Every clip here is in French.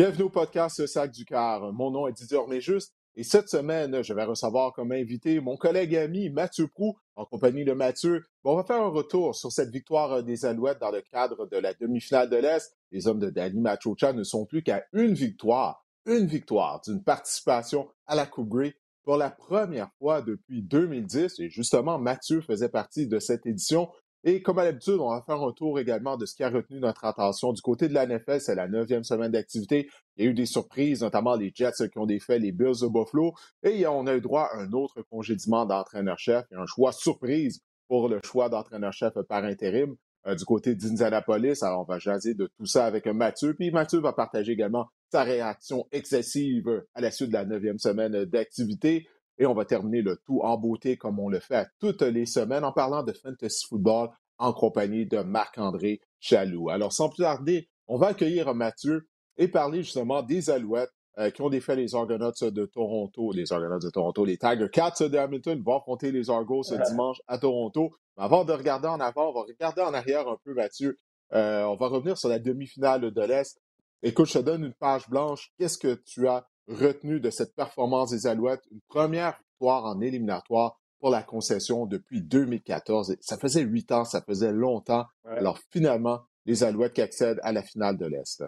Bienvenue au podcast Sac du Car. Mon nom est Didier Orméjuste et cette semaine, je vais recevoir comme invité mon collègue ami Mathieu Prou en compagnie de Mathieu. on va faire un retour sur cette victoire des Alouettes dans le cadre de la demi-finale de l'Est. Les hommes de Danny Machocha ne sont plus qu'à une victoire, une victoire d'une participation à la Coupe Grey pour la première fois depuis 2010. Et justement, Mathieu faisait partie de cette édition. Et comme à l'habitude, on va faire un tour également de ce qui a retenu notre attention. Du côté de la NFL, c'est la neuvième semaine d'activité. Il y a eu des surprises, notamment les Jets qui ont défait les Bills de Buffalo. Et on a eu droit à un autre congédiement d'entraîneur-chef et un choix surprise pour le choix d'entraîneur-chef par intérim euh, du côté d'Indianapolis. Alors, on va jaser de tout ça avec Mathieu. Puis Mathieu va partager également sa réaction excessive à la suite de la neuvième semaine d'activité. Et on va terminer le tout en beauté comme on le fait à toutes les semaines en parlant de fantasy football en compagnie de Marc-André Chaloux. Alors, sans plus tarder, on va accueillir Mathieu et parler justement des Alouettes euh, qui ont défait les Argonauts de Toronto, les Argonauts de Toronto, les Tiger Cats de Hamilton vont affronter les Argos ce dimanche à Toronto. Mais avant de regarder en avant, on va regarder en arrière un peu, Mathieu. Euh, on va revenir sur la demi-finale de l'Est. Écoute, je te donne une page blanche. Qu'est-ce que tu as retenu de cette performance des Alouettes, une première victoire en éliminatoire pour la concession depuis 2014. Ça faisait huit ans, ça faisait longtemps. Alors finalement, les Alouettes qui accèdent à la finale de l'Est.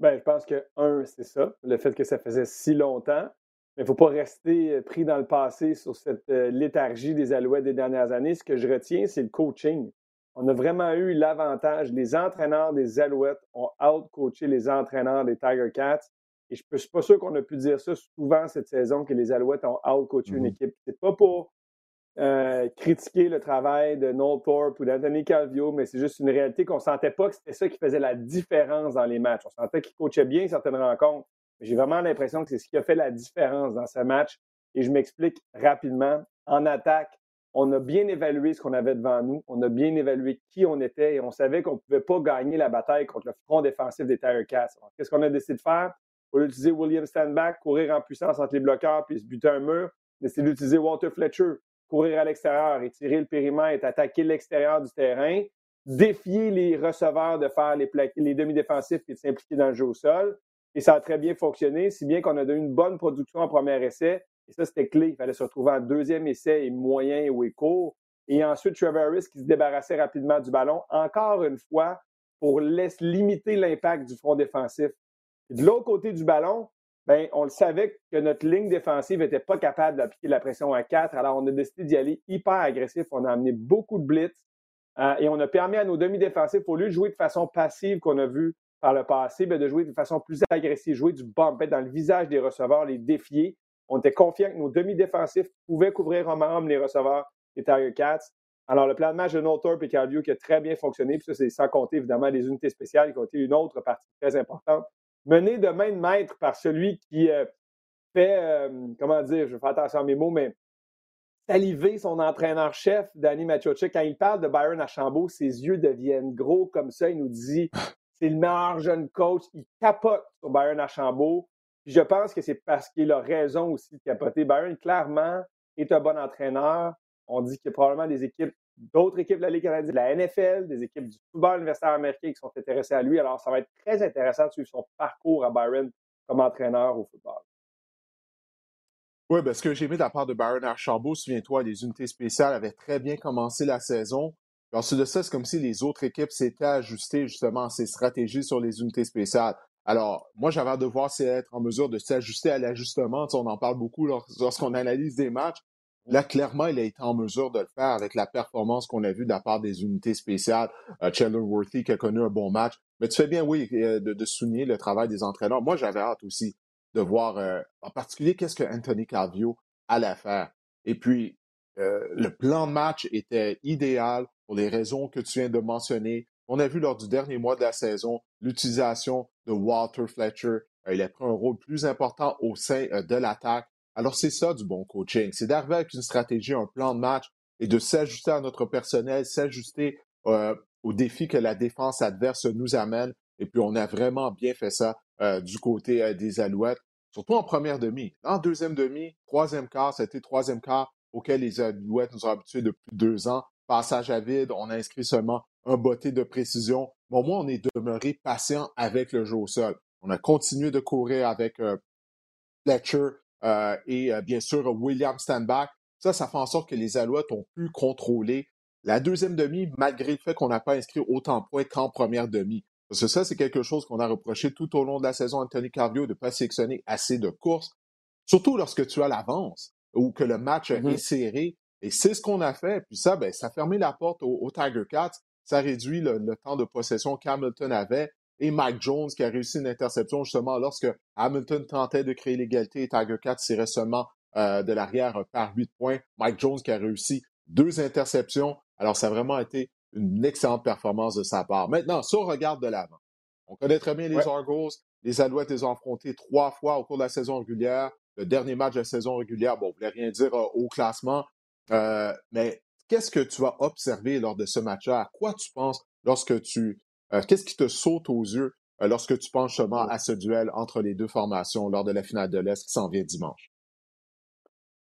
Ben, je pense que, un, c'est ça, le fait que ça faisait si longtemps. Mais il ne faut pas rester euh, pris dans le passé sur cette euh, léthargie des Alouettes des dernières années. Ce que je retiens, c'est le coaching. On a vraiment eu l'avantage. Les entraîneurs des Alouettes ont out-coaché les entraîneurs des Tiger Cats. Et je ne suis pas sûr qu'on a pu dire ça souvent cette saison, que les Alouettes ont out-coaché une mmh équipe. C'est pas pour euh, critiquer le travail de Noel Thorpe ou d'Anthony Calvio, mais c'est juste une réalité qu'on ne sentait pas que c'était ça qui faisait la différence dans les matchs. On sentait qu'il coachait bien certaines rencontres. J'ai vraiment l'impression que c'est ce qui a fait la différence dans ce match. Et je m'explique rapidement. En attaque, on a bien évalué ce qu'on avait devant nous. On a bien évalué qui on était et on savait qu'on ne pouvait pas gagner la bataille contre le front défensif des Tiger Cats. Qu'est-ce qu'on a décidé de faire? Au lieu d'utiliser William Standback, courir en puissance entre les bloqueurs puis se buter un mur, c'est d'utiliser Walter Fletcher, courir à l'extérieur, étirer le périmètre, attaquer l'extérieur du terrain, défier les receveurs de faire les, demi-défensifs et de s'impliquer dans le jeu au sol. Et ça a très bien fonctionné, si bien qu'on a donné une bonne production en premier essai. Et ça, c'était clé. Il fallait se retrouver en deuxième essai et moyen ou court. Et ensuite, Trevor Harris qui se débarrassait rapidement du ballon, encore une fois, pour laisser limiter l'impact du front défensif. De l'autre côté du ballon, ben, on le savait que notre ligne défensive n'était pas capable d'appliquer la pression à 4. Alors, on a décidé d'y aller hyper agressif. On a amené beaucoup de blitz euh, et on a permis à nos demi-défensifs, au lieu de jouer de façon passive qu'on a vu par le passé, ben, de jouer de façon plus agressive, jouer du bump, dans le visage des receveurs, les défier. On était confiant que nos demi-défensifs pouvaient couvrir en homme les receveurs des Tiger Cats. Alors, le plan de match de et Cardio qui a très bien fonctionné, puis ça, c'est sans compter évidemment les unités spéciales qui ont été une autre partie très importante mené de main de maître par celui qui euh, fait, euh, comment dire, je fais attention à mes mots, mais saliver son entraîneur-chef, Danny Machocha. Quand il parle de Byron Archambault, ses yeux deviennent gros comme ça. Il nous dit c'est le meilleur jeune coach. Il capote sur Byron Archambault. je pense que c'est parce qu'il a raison aussi de capoter. Byron, clairement, est un bon entraîneur. On dit qu'il y a probablement des équipes d'autres équipes de la Ligue canadienne, de la NFL, des équipes du football universitaire américain qui sont intéressées à lui. Alors, ça va être très intéressant de suivre son parcours à Byron comme entraîneur au football. Oui, ben, ce que j'ai aimé de la part de Byron Archambault, souviens-toi, les unités spéciales avaient très bien commencé la saison. Ensuite de ça, c'est comme si les autres équipes s'étaient ajustées justement à ces stratégies sur les unités spéciales. Alors, moi, j'avais hâte de voir être en mesure de s'ajuster à l'ajustement. on en parle beaucoup lorsqu'on analyse des matchs. Là, clairement, il a été en mesure de le faire avec la performance qu'on a vue de la part des unités spéciales. Uh, Chandler Worthy qui a connu un bon match. Mais tu fais bien, oui, de, de souligner le travail des entraîneurs. Moi, j'avais hâte aussi de voir, euh, en particulier, qu'est-ce que Anthony Calvio allait faire. Et puis, euh, le plan de match était idéal pour les raisons que tu viens de mentionner. On a vu lors du dernier mois de la saison l'utilisation de Walter Fletcher. Euh, il a pris un rôle plus important au sein de l'attaque. Alors, c'est ça du bon coaching. C'est d'arriver avec une stratégie, un plan de match et de s'ajuster à notre personnel, s'ajuster aux défis que la défense adverse nous amène. Et puis, on a vraiment bien fait ça euh, du côté euh, des Alouettes, surtout en première demi. En deuxième demi, troisième quart, c'était troisième quart auquel les Alouettes nous ont habitués depuis deux ans. Passage à vide, on a inscrit seulement un botté de précision. Mais au moins, on est demeuré patient avec le jeu au sol. On a continué de courir avec euh, Fletcher et bien sûr William Standback. Ça, ça fait en sorte que les Alouettes ont pu contrôler la deuxième demi, malgré le fait qu'on n'a pas inscrit autant de points qu'en première demi. Parce que ça, c'est quelque chose qu'on a reproché tout au long de la saison à Anthony Carvio de ne pas sélectionner assez de courses, surtout lorsque tu as l'avance ou que le match est mm-hmm. serré. Et c'est ce qu'on a fait. Puis ça, ben, ça a fermé la porte aux, Tiger Cats. Ça réduit le, temps de possession qu'Hamilton avait. Et Mike Jones qui a réussi une interception justement lorsque Hamilton tentait de créer l'égalité et Tiger Cats tirait seulement euh, de l'arrière par huit points. Mike Jones qui a réussi deux interceptions. Alors, ça a vraiment été une excellente performance de sa part. Maintenant, si on regarde de l'avant, on connaît très bien les Argos. Les Alouettes les ont affrontés trois fois au cours de la saison régulière. Le dernier match de la saison régulière, bon, ne voulait rien dire euh, au classement, euh, mais qu'est-ce que tu as observé lors de ce match-là? À quoi tu penses lorsque tu... Euh, qu'est-ce qui te saute aux yeux lorsque tu penses justement à ce duel entre les deux formations lors de la finale de l'Est qui s'en vient dimanche?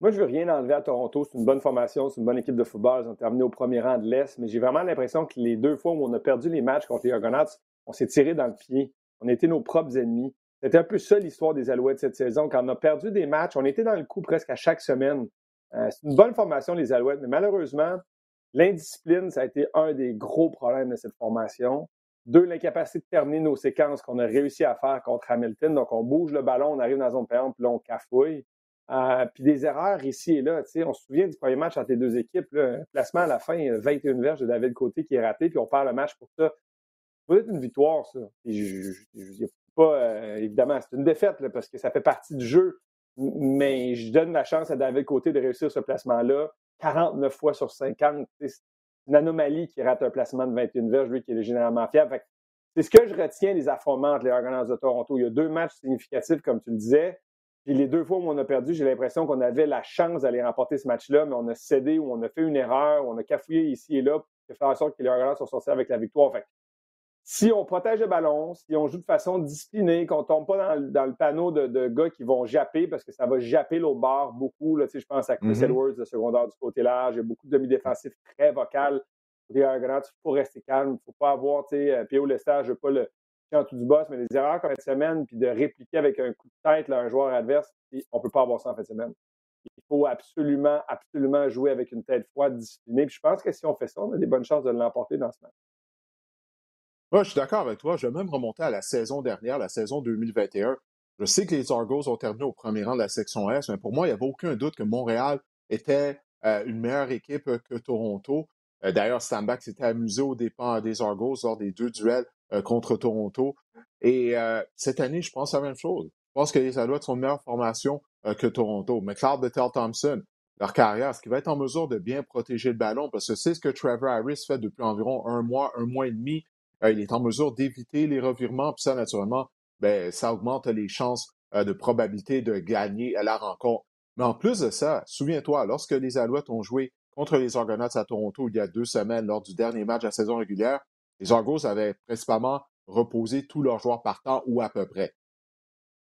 Moi, je veux rien enlever à Toronto. C'est une bonne formation, c'est une bonne équipe de football. Ils ont terminé au premier rang de l'Est, mais j'ai vraiment l'impression que les deux fois où on a perdu les matchs contre les Argonauts, on s'est tiré dans le pied. On était nos propres ennemis. C'était un peu ça l'histoire des Alouettes cette saison. Quand on a perdu des matchs, on était dans le coup presque à chaque semaine. Euh, c'est une bonne formation, les Alouettes, mais malheureusement, l'indiscipline, ça a été un des gros problèmes de cette formation. Deux, l'incapacité de terminer nos séquences qu'on a réussi à faire contre Hamilton. Donc, on bouge le ballon, on arrive dans la zone payante, puis là, on cafouille. Euh, puis des erreurs ici et là. On se souvient du premier match entre les deux équipes. Là, placement à la fin, 21 verges de David Côté qui est raté, puis on perd le match pour ça. Ça être une victoire, ça. je, pas, euh, évidemment, c'est une défaite là, parce que ça fait partie du jeu. Mais je donne la chance à David Côté de réussir ce placement-là 49 fois sur 50. Une anomalie qui rate un placement de 21 verges, lui qui est généralement fiable. C'est ce que je retiens des affrontements entre les Argonauts de Toronto. Il y a deux matchs significatifs, comme tu le disais. Puis les deux fois où on a perdu, j'ai l'impression qu'on avait la chance d'aller remporter ce match-là, mais on a cédé ou on a fait une erreur, on a cafouillé ici et là pour faire en sorte que les Argonauts sont sortis avec la victoire. Si on protège le ballon, si on joue de façon disciplinée, qu'on ne tombe pas dans, le panneau de, gars qui vont japper, parce que ça va japper l'autre bord beaucoup. Là, je pense à Chris mm-hmm. Edwards, le secondaire du côté large. Il y a beaucoup de demi-défensifs très vocales. Les il faut rester calme. Il ne faut pas avoir, tu sais, Pierre Lestage, je ne veux pas le, en tout du boss, mais des erreurs comme cette semaine, puis de répliquer avec un coup de tête là, un joueur adverse, on ne peut pas avoir ça en fin de semaine. Il faut absolument, absolument jouer avec une tête froide, disciplinée. Puis je pense que si on fait ça, on a des bonnes chances de l'emporter dans ce match. Moi, je suis d'accord avec toi. Je vais même remonter à la saison dernière, la saison 2021. Je sais que les Argos ont terminé au premier rang de la section S, mais pour moi, il n'y avait aucun doute que Montréal était euh, une meilleure équipe que Toronto. Euh, d'ailleurs, Stambach s'était amusé au dépens des Argos lors des deux duels euh, contre Toronto. Et euh, cette année, je pense la même chose. Je pense que les Alouettes sont une meilleure formation euh, que Toronto. Mais Claude Bethel Thompson, leur carrière, est-ce qu'il va être en mesure de bien protéger le ballon? Parce que c'est ce que Trevor Harris fait depuis environ un mois, un mois et demi. Il est en mesure d'éviter les revirements, puis ça, naturellement, ben, ça augmente les chances de probabilité de gagner à la rencontre. Mais en plus de ça, souviens-toi, lorsque les Alouettes ont joué contre les Argonauts à Toronto il y a deux semaines lors du dernier match de la saison régulière, les Argos avaient principalement reposé tous leurs joueurs partants ou à peu près.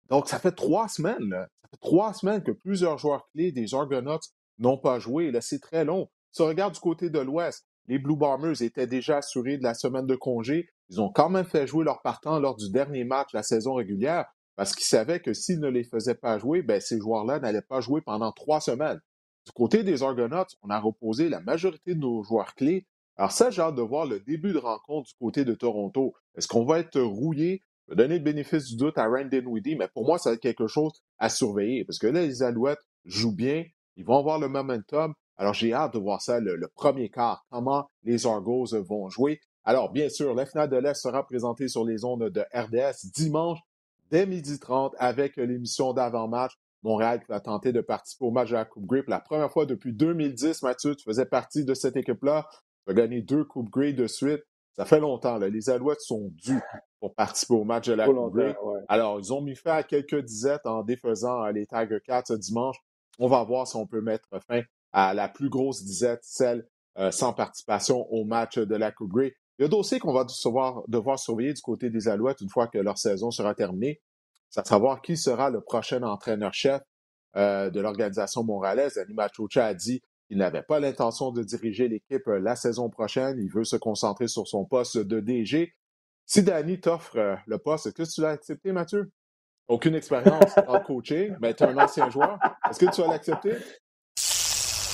Donc, ça fait trois semaines, ça fait trois semaines que plusieurs joueurs clés des Argonauts n'ont pas joué. Là, c'est très long. Si on regarde du côté de l'Ouest, les Blue Bombers étaient déjà assurés de la semaine de congé. Ils ont quand même fait jouer leurs partants lors du dernier match de la saison régulière parce qu'ils savaient que s'ils ne les faisaient pas jouer, ben, ces joueurs-là n'allaient pas jouer pendant trois semaines. Du côté des Argonauts, on a reposé la majorité de nos joueurs clés alors ça, j'ai hâte de voir le début de rencontre du côté de Toronto. Est-ce qu'on va être rouillé? Je vais donner le bénéfice du doute à Randon Weedy, mais pour moi, ça va être quelque chose à surveiller. Parce que là, les Alouettes jouent bien. Ils vont avoir le momentum. Alors, j'ai hâte de voir ça, le, premier quart, comment les Argos vont jouer? Alors, bien sûr, la finale de l'Est sera présentée sur les ondes de RDS dimanche dès 12h30 avec l'émission d'avant-match. Montréal qui va tenter de participer au match de la Coupe Grey. la première fois depuis 2010, Mathieu, tu faisais partie de cette équipe-là. Tu as gagné deux Coupes Grey de suite. Ça fait longtemps. Là. Les Alouettes sont dus pour participer au match de la Coupe Grey. Alors, ils ont mis fin à quelques disettes en défaisant les Tiger Cats ce dimanche. On va voir si on peut mettre fin à la plus grosse disette, celle euh, sans participation au match de la Coupe Grey. Il y a un dossier qu'on va devoir, devoir surveiller du côté des Alouettes une fois que leur saison sera terminée. C'est à savoir qui sera le prochain entraîneur-chef euh, de l'organisation montréalaise. Annie Machocha a dit qu'il n'avait pas l'intention de diriger l'équipe euh, la saison prochaine. Il veut se concentrer sur son poste de DG. Si Danny t'offre euh, le poste, est-ce que tu l'as accepté, Mathieu? Aucune expérience en coaching, mais tu es un ancien joueur. Est-ce que tu vas l'accepter?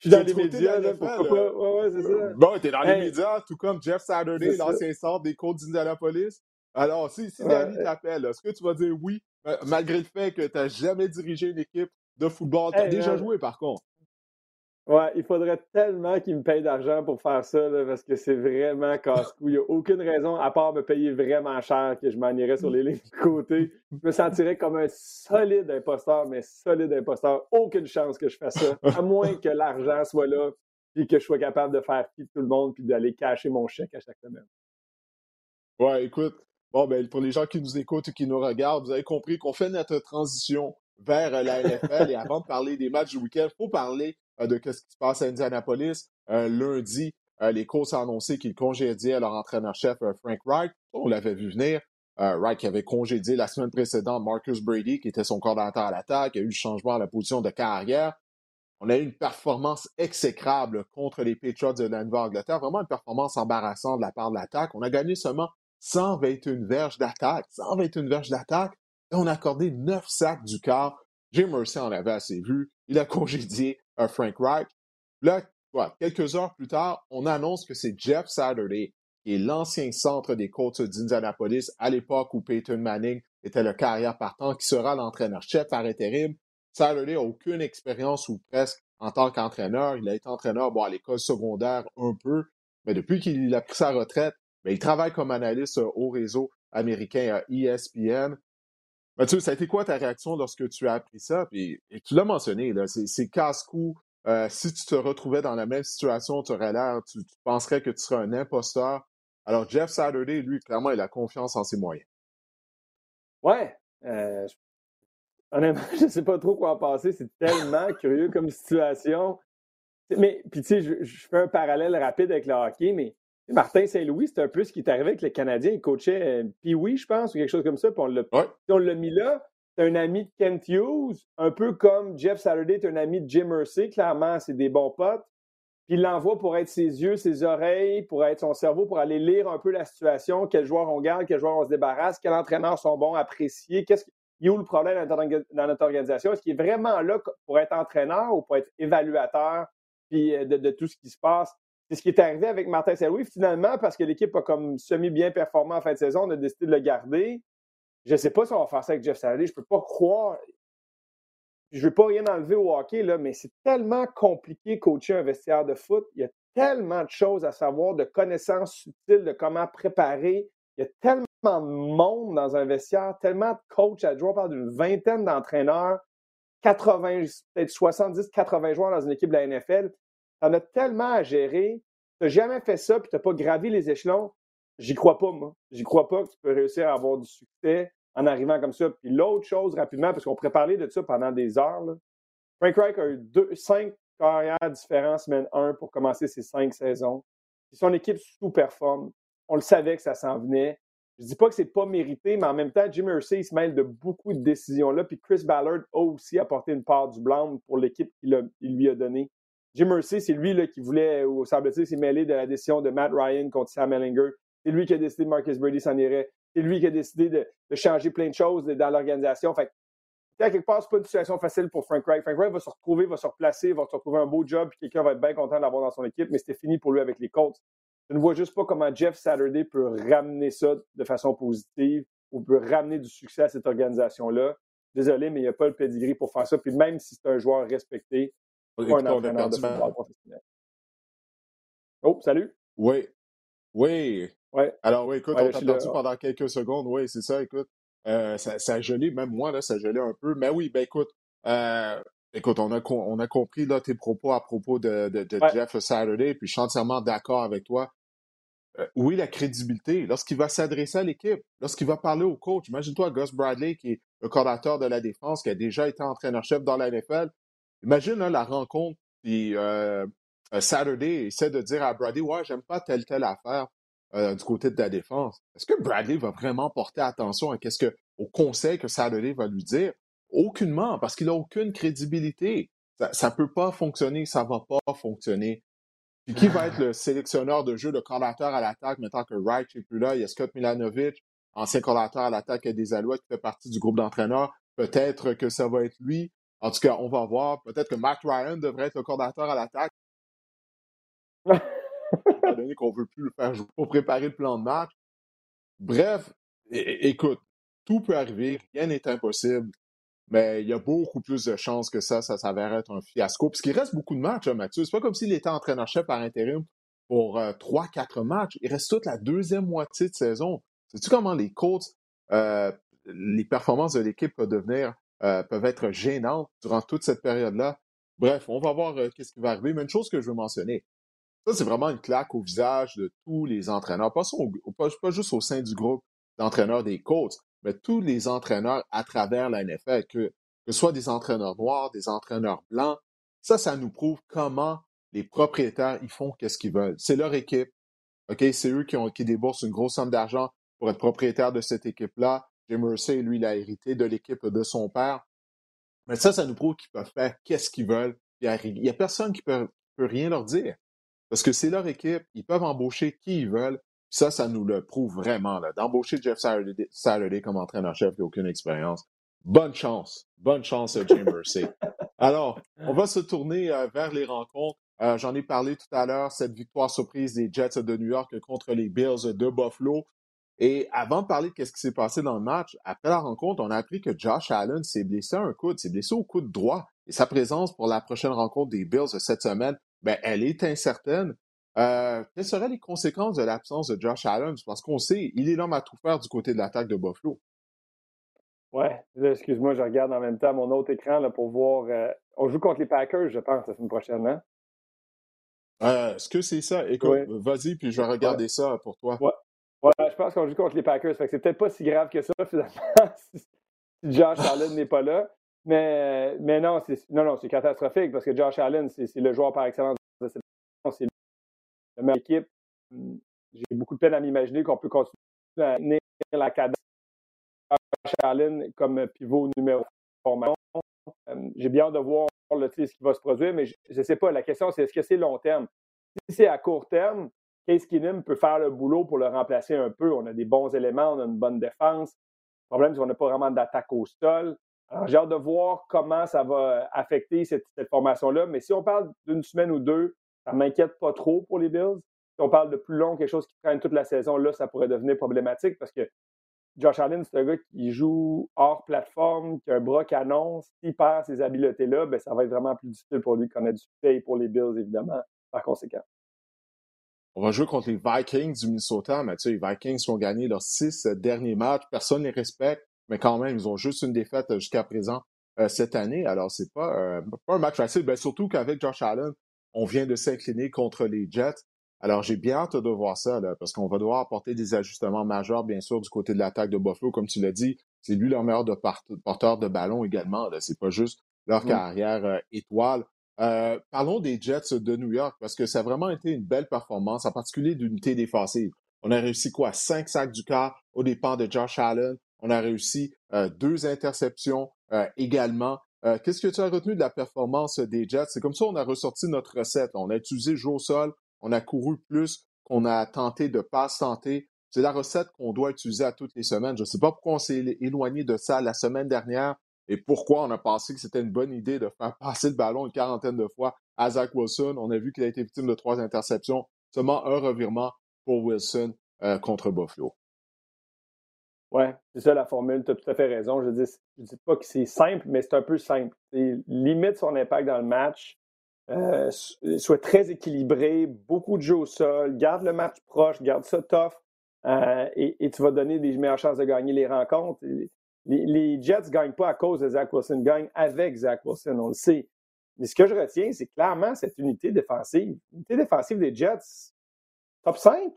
Je suis dans les médias, là, pourquoi? pas? Ouais, ouais, c'est ça. Bon, t'es dans les médias, tout comme Jeff Saturday, l'ancien centre des Côtes d'Indianapolis. Alors, si, si Danny t'appelle, est-ce que tu vas dire oui, euh, malgré le fait que tu n'as jamais dirigé une équipe de football? Tu as déjà joué, par contre. Ouais, il faudrait tellement qu'il me paye d'argent pour faire ça, parce que c'est vraiment casse-cou. Il n'y a aucune raison, à part me payer vraiment cher, que je m'en irais sur les lignes de côté. Je me sentirais comme un solide imposteur, mais solide imposteur. Aucune chance que je fasse ça, à moins que l'argent soit là, puis que je sois capable de faire quitter tout le monde, puis d'aller cacher mon chèque à chaque semaine. Ouais, écoute, bon, ben, pour les gens qui nous écoutent et qui nous regardent, vous avez compris qu'on fait notre transition vers la NFL. et avant de parler des matchs du week-end, il faut parler euh, de ce qui se passe à Indianapolis. Euh, lundi, euh, les Colts ont annoncé qu'ils congédiaient leur entraîneur-chef Frank Wright. On l'avait vu venir. Wright qui avait congédié la semaine précédente Marcus Brady, qui était son coordinateur à l'attaque. A eu le changement à la position de carrière. On a eu une performance exécrable contre les Patriots de la Nouvelle-Angleterre. Vraiment une performance embarrassante de la part de l'attaque. On a gagné seulement 121 verges d'attaque. 121 verges d'attaque. Et on a accordé 9 sacs du quart. Jim Mercy en avait assez vu. Il a congédié Frank Wright. Là, quelques heures plus tard, on annonce que c'est Jeff Saturday, qui est l'ancien centre des Colts d'Indianapolis à l'époque où Peyton Manning était le carrière partant, qui sera l'entraîneur-chef par intérim. Saturday n'a aucune expérience ou presque en tant qu'entraîneur. Il a été entraîneur à l'école secondaire un peu, mais depuis qu'il a pris sa retraite, mais il travaille comme analyste au réseau américain à ESPN. Mathieu, ça a été quoi ta réaction lorsque tu as appris ça? Puis, et tu l'as mentionné, c'est casse-cou. Euh, si tu te retrouvais dans la même situation, tu aurais l'air, tu, penserais que tu serais un imposteur. Alors, Jeff Saturday, lui, clairement, il a confiance en ses moyens. Ouais. Euh, honnêtement, je ne sais pas trop quoi en penser. C'est tellement curieux comme situation. Mais, puis, tu sais, je, je, fais un parallèle rapide avec le hockey, mais Martin Saint-Louis, c'est un peu ce qui est arrivé avec les Canadiens. Il coachait euh, Pee-Wee, je pense, ou quelque chose comme ça. Puis on l'a mis là. C'est un ami de Kent Hughes, un peu comme Jeff Saturday est un ami de Jim Mercy. Clairement, c'est des bons potes. Puis il l'envoie pour être ses yeux, ses oreilles, pour être son cerveau, pour aller lire un peu la situation, quels joueurs on garde, quels joueurs on se débarrasse, quels entraîneurs sont bons, appréciés, qu'est-ce il y a où le problème dans notre organisation? Est-ce qu'il est vraiment là pour être entraîneur ou pour être évaluateur puis euh, de tout ce qui se passe? C'est ce qui est arrivé avec Martin Saint-Louis. Finalement, parce que l'équipe a comme semi-bien performé en fin de saison, on a décidé de le garder. Je ne sais pas si on va faire ça avec Jeff Saturday. Je ne peux pas croire. Je ne veux pas rien enlever au hockey, mais c'est tellement compliqué coacher un vestiaire de foot. Il y a tellement de choses à savoir, de connaissances subtiles de comment préparer. Il y a tellement de monde dans un vestiaire, tellement de coachs à jouer. On parle d'une vingtaine d'entraîneurs, 80, peut-être 70, 80 joueurs dans une équipe de la NFL. T'en as tellement à gérer. Tu n'as jamais fait ça, puis tu n'as pas gravi les échelons. J'y crois pas, moi. J'y crois pas que tu peux réussir à avoir du succès en arrivant comme ça. Puis l'autre chose, rapidement, parce qu'on pourrait parler de ça pendant des heures, Frank Reich a eu deux, cinq carrières différentes semaine 1 pour commencer ses cinq saisons. Son équipe sous-performe. On le savait que ça s'en venait. Je dis pas que c'est pas mérité, mais en même temps, Jim Irsay se mêle de beaucoup de décisions-là. Puis Chris Ballard a aussi apporté une part du blanc pour l'équipe qu'il lui a donnée. Jim Irsay, c'est lui là, qui voulait, ou semble-t-il, s'est mêlé de la décision de Matt Ryan contre Sam Ellinger. C'est lui qui a décidé que Marcus Brady s'en irait. C'est lui qui a décidé de, changer plein de choses dans l'organisation. Fait à quelque part, c'est pas une situation facile pour Frank Wright. Frank Wright va se retrouver, va se replacer, va se retrouver un beau job, puis quelqu'un va être bien content d'avoir dans son équipe, mais c'était fini pour lui avec les Colts. Je ne vois juste pas comment Jeff Saturday peut ramener ça de façon positive ou peut ramener du succès à cette organisation-là. Désolé, mais il n'y a pas le pedigree pour faire ça. Puis même si c'est un joueur respecté, pas un entraîneur de football professionnel. Oh, salut. Oui. Oui. Ouais. Alors, oui, écoute, on t'a perdu pendant quelques secondes. Oui, c'est ça, écoute. Euh, ça, ça, a gelé, même moi, là, ça a gelé un peu. Mais oui, ben écoute, euh, écoute, on a, on a compris là, tes propos à propos de, de, de Jeff Saturday, puis je suis entièrement d'accord avec toi. Euh, oui, la crédibilité, lorsqu'il va s'adresser à l'équipe, lorsqu'il va parler au coach, imagine-toi Gus Bradley, qui est le coordinateur de la défense, qui a déjà été entraîneur-chef dans la NFL. Imagine la rencontre, puis euh, euh, Saturday essaie de dire à Bradley, ouais, j'aime pas telle, telle affaire du côté de la défense. Est-ce que Bradley va vraiment porter attention à qu'est-ce que, au conseil que Saturday va lui dire? Aucunement, parce qu'il n'a aucune crédibilité. Ça ne peut pas fonctionner, ça ne va pas fonctionner. Puis qui va être le sélectionneur de jeu, le coordinateur à l'attaque, maintenant que Wright n'est plus là? Il y a Scott Milanovic, ancien coordinateur à l'attaque des Alouettes, qui fait partie du groupe d'entraîneurs. Peut-être que ça va être lui. En tout cas, on va voir. Peut-être que Matt Ryan devrait être le coordinateur à l'attaque. donné qu'on veut plus le faire jouer pour préparer le plan de match. Bref, écoute, tout peut arriver, rien n'est impossible. Mais il y a beaucoup plus de chances que ça, ça s'avère être un fiasco. Puisqu'il reste beaucoup de matchs, hein, Mathieu. C'est pas comme s'il était entraîneur-chef par intérim pour euh, trois, quatre matchs. Il reste toute la deuxième moitié de saison. Sais-tu comment les Colts, euh, les performances de l'équipe peuvent devenir, euh, peuvent être gênantes durant toute cette période-là? Bref, on va voir qu'est-ce qui va arriver. Mais une chose que je veux mentionner, ça, c'est vraiment une claque au visage de tous les entraîneurs, pas, juste au sein du groupe d'entraîneurs des Colts, mais tous les entraîneurs à travers la NFL, que, ce soit des entraîneurs noirs, des entraîneurs blancs, ça, ça nous prouve comment les propriétaires, ils font qu'est-ce qu'ils veulent. C'est leur équipe. OK? C'est eux qui, ont, qui déboursent une grosse somme d'argent pour être propriétaire de cette équipe-là. Jim Mercer, lui, il a hérité de l'équipe de son père. Mais ça, ça nous prouve qu'ils peuvent faire qu'est-ce qu'ils veulent. Il n'y a, personne qui peut, peut rien leur dire. Parce que c'est leur équipe, ils peuvent embaucher qui ils veulent, ça, ça nous le prouve vraiment. D'embaucher Jeff Saturday, comme entraîneur-chef qui n'a aucune expérience. Bonne chance. Bonne chance, Jim Mercy. Alors, on va se tourner euh, vers les rencontres. Euh, j'en ai parlé tout à l'heure, cette victoire surprise des Jets de New York contre les Bills de Buffalo. Et avant de parler de ce qui s'est passé dans le match, après la rencontre, on a appris que Josh Allen s'est blessé à un coude, s'est blessé au coude droit. Et sa présence pour la prochaine rencontre des Bills de cette semaine, ben, elle est incertaine. Euh, quelles seraient les conséquences de l'absence de Josh Allen? Parce qu'on sait, il est l'homme à tout faire du côté de l'attaque de Buffalo. Ouais, excuse-moi, je regarde en même temps mon autre écran là, pour voir. Euh, on joue contre les Packers, je pense, la semaine prochaine, hein? Euh, Est-ce que c'est ça? Écoute, vas-y, puis je vais regarder ça pour toi. Ouais. Ouais je pense qu'on joue contre les Packers. Fait que c'est peut-être pas si grave que ça, finalement, si Josh Allen n'est pas là. Mais, mais non, c'est non, non, catastrophique parce que Josh Allen, c'est le joueur par excellence de cette c'est équipe. J'ai beaucoup de peine à m'imaginer qu'on peut continuer à tenir la cadence Allen comme pivot numéro formation. Hum, j'ai bien hâte de voir le, ce qui va se produire, mais je ne sais pas. La question, c'est est-ce que c'est long terme? Si c'est à court terme, Case Keenum peut faire le boulot pour le remplacer un peu. On a des bons éléments, on a une bonne défense. Le problème, c'est qu'on n'a pas vraiment d'attaque au sol. Alors, j'ai hâte de voir comment ça va affecter cette formation-là. Mais si on parle d'une semaine ou deux, ça ne m'inquiète pas trop pour les Bills. Si on parle de plus long, quelque chose qui traîne toute la saison, là, ça pourrait devenir problématique parce que Josh Allen, c'est un gars qui joue hors plateforme, qui a un bras canon. S'il perd ces habiletés-là, ben, ça va être vraiment plus difficile pour lui de connaître du succès pour les Bills, évidemment, par conséquent. On va jouer contre les Vikings du Minnesota. Mais tu sais, les Vikings ont gagné leurs six derniers matchs. Personne ne les respecte, mais quand même, ils ont juste une défaite jusqu'à présent euh, cette année. Alors, c'est pas, euh, pas un match facile. Ben, surtout qu'avec Josh Allen, on vient de s'incliner contre les Jets. Alors, j'ai bien hâte de voir ça, là, parce qu'on va devoir apporter des ajustements majeurs, bien sûr, du côté de l'attaque de Buffalo. Comme tu l'as dit, c'est lui leur meilleur de porteur de ballon également. C'est pas juste leur carrière euh, étoile. Euh, parlons des Jets de New York, parce que ça a vraiment été une belle performance, en particulier d'unité défensive. On a réussi quoi? Cinq sacs du quart au départ de Josh Allen. On a réussi euh, deux interceptions euh, également. Qu'est-ce que tu as retenu de la performance des Jets? C'est comme ça on a ressorti notre recette. On a utilisé jeu au sol, on a couru plus qu'on a tenté de pas tenter. C'est la recette qu'on doit utiliser à toutes les semaines. Je ne sais pas pourquoi on s'est éloigné de ça la semaine dernière et pourquoi on a pensé que c'était une bonne idée de faire passer le ballon une quarantaine de fois à Zach Wilson? On a vu qu'il a été victime de trois interceptions, seulement un revirement pour Wilson contre Buffalo. Oui, c'est ça la formule, tu as tout à fait raison. Je ne dis, dis pas que c'est simple, mais c'est un peu simple. limite son impact dans le match, euh, soit très équilibré, beaucoup de jeux au sol, garde le match proche, garde ça tough, euh, et, tu vas donner des meilleures chances de gagner les rencontres. Les, Jets ne gagnent pas à cause de Zach Wilson, gagnent avec Zach Wilson, on le sait. Mais ce que je retiens, c'est clairement cette unité défensive. L'unité défensive des Jets, top 5,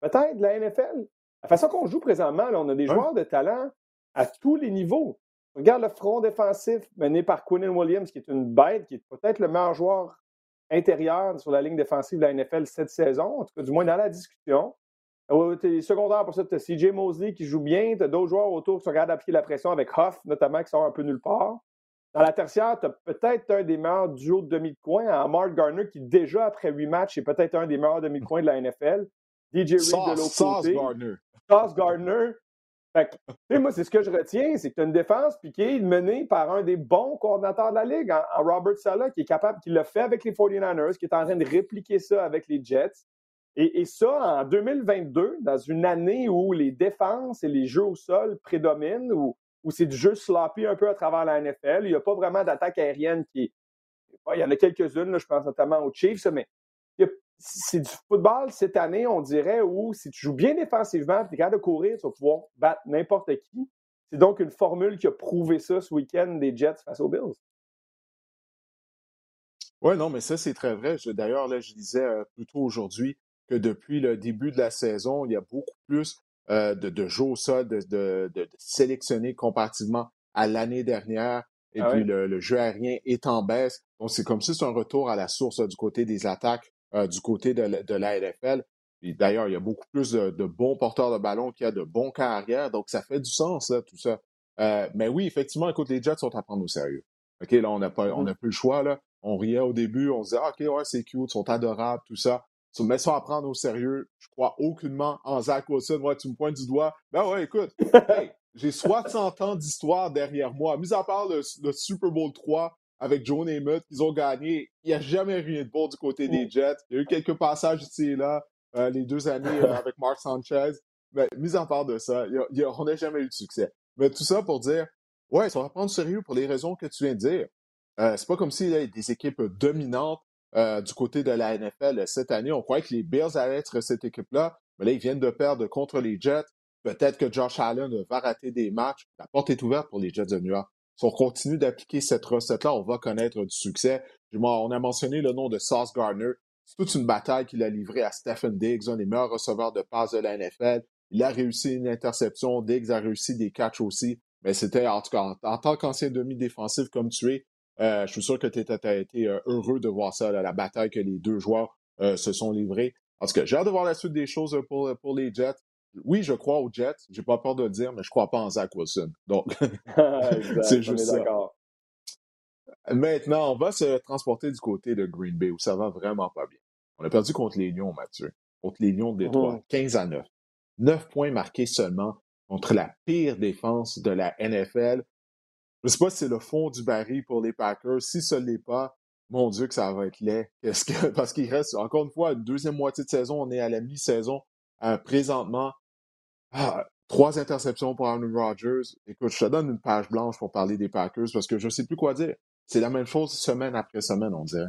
peut-être, de la NFL. La façon qu'on joue présentement, on a des joueurs de talent à tous les niveaux. Regarde le front défensif mené par Quinnen Williams, qui est une bête, qui est peut-être le meilleur joueur intérieur sur la ligne défensive de la NFL cette saison, en tout cas, du moins dans la discussion. Euh, tu es secondaire pour ça, tu as CJ Mosley qui joue bien, tu as d'autres joueurs autour qui sont capables d'appliquer la pression avec Hoff, notamment, qui sort un peu nulle part. Dans la tertiaire, tu as peut-être un des meilleurs duos de demi de coin, à Mark Garner, qui déjà après huit matchs est peut-être un des meilleurs demi de coin de la NFL. DJ Reed de l'autre côté. Gardner. Sauce Gardner. Fait que, moi, c'est ce que je retiens, c'est que tu as une défense piquée menée par un des bons coordinateurs de la Ligue, en, Robert Sala, qui est capable, qui l'a fait avec les 49ers, qui est en train de répliquer ça avec les Jets. Et, ça, en 2022, dans une année où les défenses et les jeux au sol prédominent, où, c'est du jeu sloppy un peu à travers la NFL, il n'y a pas vraiment d'attaque aérienne qui est. Il y en a quelques-unes, je pense notamment aux Chiefs, mais c'est du football cette année, on dirait, où si tu joues bien défensivement, tu es capable de courir, tu vas pouvoir battre n'importe qui. C'est donc une formule qui a prouvé ça ce week-end des Jets face aux Bills. Oui, non, mais ça, c'est très vrai. D'ailleurs, là, je disais euh, plutôt aujourd'hui que depuis le début de la saison, il y a beaucoup plus euh, de, de jeux au sol, de, de, sélectionnés comparativement à l'année dernière. Et ah puis, le, jeu aérien est en baisse. Donc, c'est comme si c'est un retour à la source du côté des attaques euh, du côté de, de la NFL. D'ailleurs, il y a beaucoup plus de, bons porteurs de ballon qu'il y a de bons carrières, donc ça fait du sens, là, tout ça. Euh, mais oui, effectivement, écoute, les Jets sont à prendre au sérieux. OK, là, on n'a pas, on mm-hmm. plus le choix, là. On riait au début, on se disait, ah, OK, ouais, c'est cute, ils sont adorables, tout ça. Mais ça à prendre au sérieux, je crois aucunement en Zach Wilson. Moi, tu me pointes du doigt. Ben ouais, écoute, j'ai 60 ans d'histoire derrière moi. Mis à part le, le Super Bowl 3, avec Joe Namath, ils ont gagné. Il n'y a jamais rien de bon du côté des. Jets. Il y a eu quelques passages ici et là, euh, les deux années euh, avec Mark Sanchez. Mais mis en part de ça, on n'a jamais eu de succès. Mais tout ça pour dire, ouais, ça va prendre sérieux pour les raisons que tu viens de dire. Euh, c'est pas comme s'il y avait des équipes dominantes euh, du côté de la NFL cette année. On croyait que les Bills allaient être cette équipe-là, mais là, ils viennent de perdre contre les Jets. Peut-être que Josh Allen va rater des matchs. La porte est ouverte pour les Jets de New York. Si on continue d'appliquer cette recette-là, on va connaître du succès. On a mentionné le nom de Sauce Gardner. C'est toute une bataille qu'il a livrée à Stephen Diggs, un des meilleurs receveurs de passe de la NFL. Il a réussi une interception. Diggs a réussi des catchs aussi. Mais c'était, en tout cas, en, tant qu'ancien demi-défensif comme tu es, euh, je suis sûr que tu as été euh, heureux de voir ça, la bataille que les deux joueurs euh, se sont livrés. Tout cas, j'ai hâte de voir la suite des choses pour, pour les Jets oui, je crois aux Jets. J'ai pas peur de le dire, mais je crois pas en Zach Wilson. Donc, c'est juste ça. Maintenant, on va se transporter du côté de Green Bay où ça va vraiment pas bien. On a perdu contre les Lions, Mathieu. Contre les Lions de Détroit, 15 à 9. 9 points marqués seulement contre la pire défense de la NFL. Je sais pas si c'est le fond du baril pour les Packers. Si ce n'est pas, mon Dieu, que ça va être laid. Que... Parce qu'il reste, encore une fois, une deuxième moitié de saison. On est à la mi-saison. Euh, présentement, ah, trois interceptions pour Aaron Rodgers. Écoute, je te donne une page blanche pour parler des Packers parce que je ne sais plus quoi dire. C'est la même chose semaine après semaine, on dirait.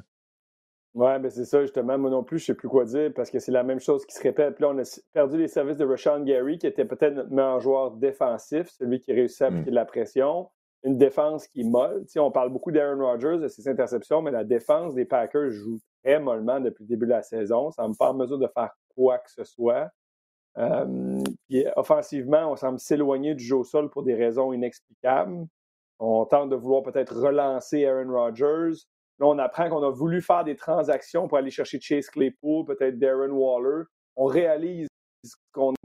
Ouais, ben c'est ça, justement. Moi non plus, je ne sais plus quoi dire parce que c'est la même chose qui se répète. Puis là, on a perdu les services de Rashawn Gary, qui était peut-être notre meilleur joueur défensif, celui qui réussit à hmm. appliquer de la pression. Une défense qui est molle. On parle beaucoup d'Aaron Rodgers, de ses interceptions, mais la défense des Packers joue très mollement depuis le début de la saison. Ça me pas en mesure de faire quoi que ce soit. Offensivement, on semble s'éloigner du jeu au sol pour des raisons inexplicables. On tente de vouloir peut-être relancer Aaron Rodgers. Là, on apprend qu'on a voulu faire des transactions pour aller chercher Chase Claypool, peut-être Darren Waller. On réalise qu'on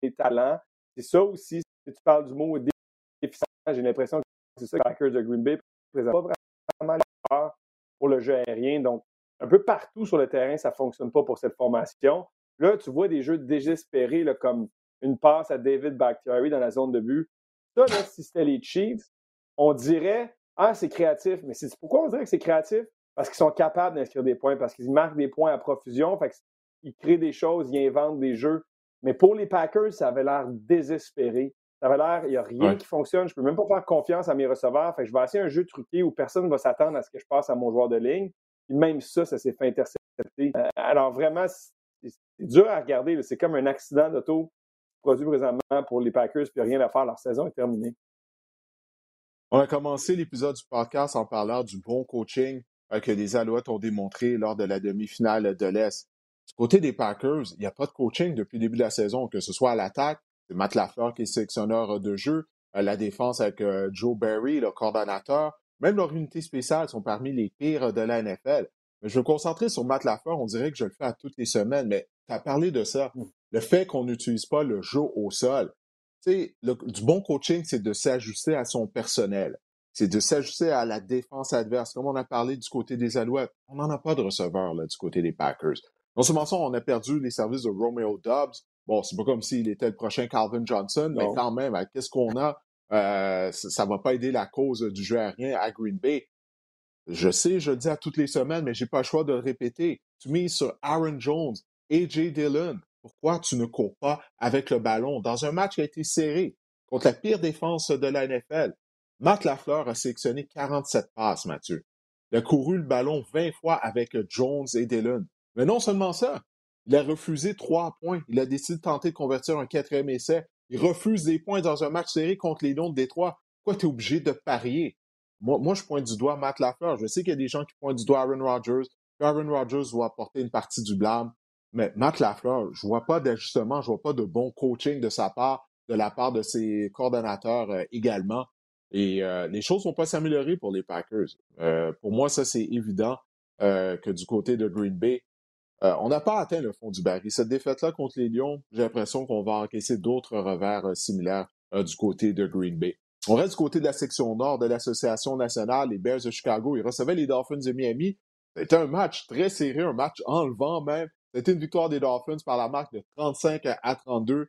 est talent. C'est ça aussi, si tu parles du mot déficient, j'ai l'impression c'est ça que les Packers de Green Bay présentent pas vraiment pour le jeu aérien. Donc, un peu partout sur le terrain, ça ne fonctionne pas pour cette formation. Là, tu vois des jeux désespérés comme une passe à David Bakhtiari dans la zone de but. Ça, si c'était les Chiefs, on dirait Ah, c'est créatif. Mais pourquoi on dirait que c'est créatif? Parce qu'ils sont capables d'inscrire des points, parce qu'ils marquent des points à profusion, fait ils créent des choses, ils inventent des jeux. Mais pour les Packers, ça avait l'air désespéré. Ça avait l'air, il n'y a rien qui fonctionne. Je ne peux même pas faire confiance à mes receveurs. Fait que je vais essayer un jeu truqué où personne ne va s'attendre à ce que je passe à mon joueur de ligne. Et même ça, ça s'est fait intercepter. Euh, alors vraiment, c'est dur à regarder. C'est comme un accident d'auto produit présentement pour les Packers, puis rien à faire. Leur saison est terminée. On a commencé l'épisode du podcast en parlant du bon coaching euh, que les Alouettes ont démontré lors de la demi-finale de l'Est. Du côté des Packers, il n'y a pas de coaching depuis le début de la saison, que ce soit à l'attaque, c'est Matt Lafleur qui est sélectionneur de jeu, à la défense avec euh, Joe Barry, le coordonnateur, même leurs unités spéciales sont parmi les pires de la NFL. Mais je veux me concentrer sur Matt Lafleur, on dirait que je le fais à toutes les semaines, mais tu as parlé de ça. Mm. Le fait qu'on n'utilise pas le jeu au sol. Tu sais, du bon coaching, c'est de s'ajuster à son personnel. C'est de s'ajuster à la défense adverse. Comme on a parlé du côté des Alouettes, on n'en a pas de receveur là, du côté des Packers. Non seulement ça, on a perdu les services de Romeo Dobbs. Bon, c'est pas comme s'il était le prochain Calvin Johnson, mais quand même, qu'est-ce qu'on a? Euh, ça ne va pas aider la cause du jeu aérien à Green Bay. Je sais, je le dis à toutes les semaines, mais j'ai pas le choix de le répéter. Tu mises sur Aaron Jones, AJ Dillon. Pourquoi tu ne cours pas avec le ballon dans un match qui a été serré contre la pire défense de la NFL? Matt Lafleur a sélectionné 47 passes, Mathieu. Il a couru le ballon 20 fois avec Jones et Dillon. Mais non seulement ça, il a refusé trois points. Il a décidé de tenter de convertir un quatrième essai. Il refuse des points dans un match serré contre les Lions de Détroit. Pourquoi tu es obligé de parier? Moi, moi, je pointe du doigt Matt Lafleur. Je sais qu'il y a des gens qui pointent du doigt Aaron Rodgers. Aaron Rodgers doit apporter une partie du blâme. Mais Matt Lafleur, je vois pas d'ajustement, je vois pas de bon coaching de sa part, de la part de ses coordonnateurs euh, également. Et euh, les choses vont pas s'améliorer pour les Packers. Euh, pour moi, ça, c'est évident que du côté de Green Bay, euh, on n'a pas atteint le fond du baril. Cette défaite-là contre les Lions, j'ai l'impression qu'on va encaisser d'autres revers euh, similaires euh, du côté de Green Bay. On reste du côté de la section nord de l'Association nationale. Les Bears de Chicago, ils recevaient les Dolphins de Miami. C'était un match très serré, un match enlevant même. C'était une victoire des Dolphins par la marque de 35 à 32.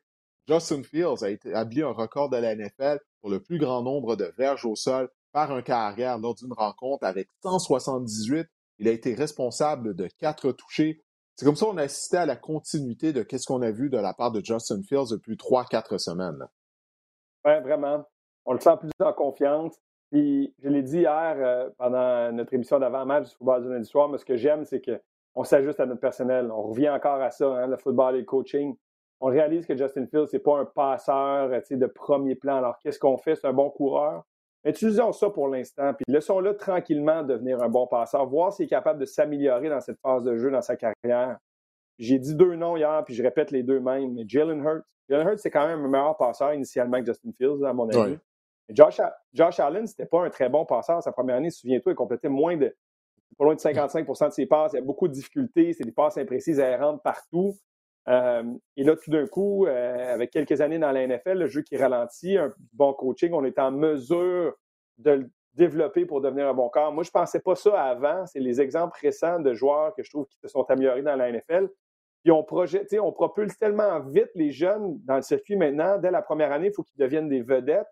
Justin Fields a établi un record de la NFL pour le plus grand nombre de verges au sol par un carrière lors d'une rencontre avec 178. Il a été responsable de quatre touchés c'est comme ça qu'on a assisté à la continuité de ce qu'on a vu de la part de Justin Fields depuis trois, quatre semaines. Oui, vraiment. On le sent plus en confiance. Puis, je l'ai dit hier euh, pendant notre émission d'avant-match du football du lundi soir, mais ce que j'aime, c'est qu'on s'ajuste à notre personnel. On revient encore à ça, hein, le football et le coaching. On réalise que Justin Fields, c'est pas un passeur de premier plan. Alors, qu'est-ce qu'on fait? C'est un bon coureur. Utilisons ça pour l'instant, puis laissons-le tranquillement devenir un bon passeur, voir s'il est capable de s'améliorer dans cette phase de jeu dans sa carrière. J'ai dit deux noms hier, puis je répète les deux mêmes, mais Jalen Hurts. Jalen Hurts, c'est quand même un meilleur passeur initialement que Justin Fields, à mon avis. Josh, Josh Allen, c'était pas un très bon passeur sa première année. Souviens-toi, il complétait moins de, pas loin de 55% de ses passes. Il y a beaucoup de difficultés. C'est des passes imprécises, errantes partout. Euh, et là, tout d'un coup, euh, avec quelques années dans la NFL, le jeu qui ralentit, un bon coaching, on est en mesure de le développer pour devenir un bon corps. Moi, je ne pensais pas ça avant. C'est les exemples récents de joueurs que je trouve qui se sont améliorés dans la NFL. Puis on, projette, on propulse tellement vite les jeunes dans le circuit maintenant. Dès la première année, il faut qu'ils deviennent des vedettes.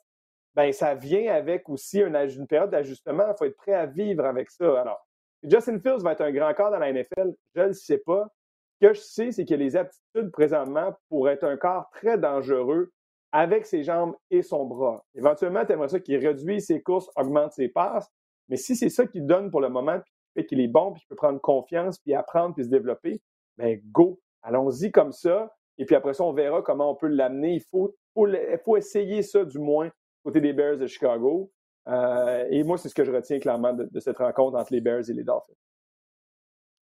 Ben, ça vient avec aussi une, une période d'ajustement. Il faut être prêt à vivre avec ça. Alors, Justin Fields va être un grand corps dans la NFL. Je ne le sais pas. Que je sais, c'est a les aptitudes présentement pour être un corps très dangereux avec ses jambes et son bras. Éventuellement, tu aimerais ça qu'il réduise ses courses, augmente ses passes. Mais si c'est ça qu'il donne pour le moment, puis qu'il est bon, puis qu'il peut prendre confiance, puis apprendre, puis se développer, ben go, allons-y comme ça. Et puis après ça, on verra comment on peut l'amener. Il faut, faut, essayer ça, du moins, côté des Bears de Chicago. Euh, et moi, c'est ce que je retiens clairement de, cette rencontre entre les Bears et les Dolphins.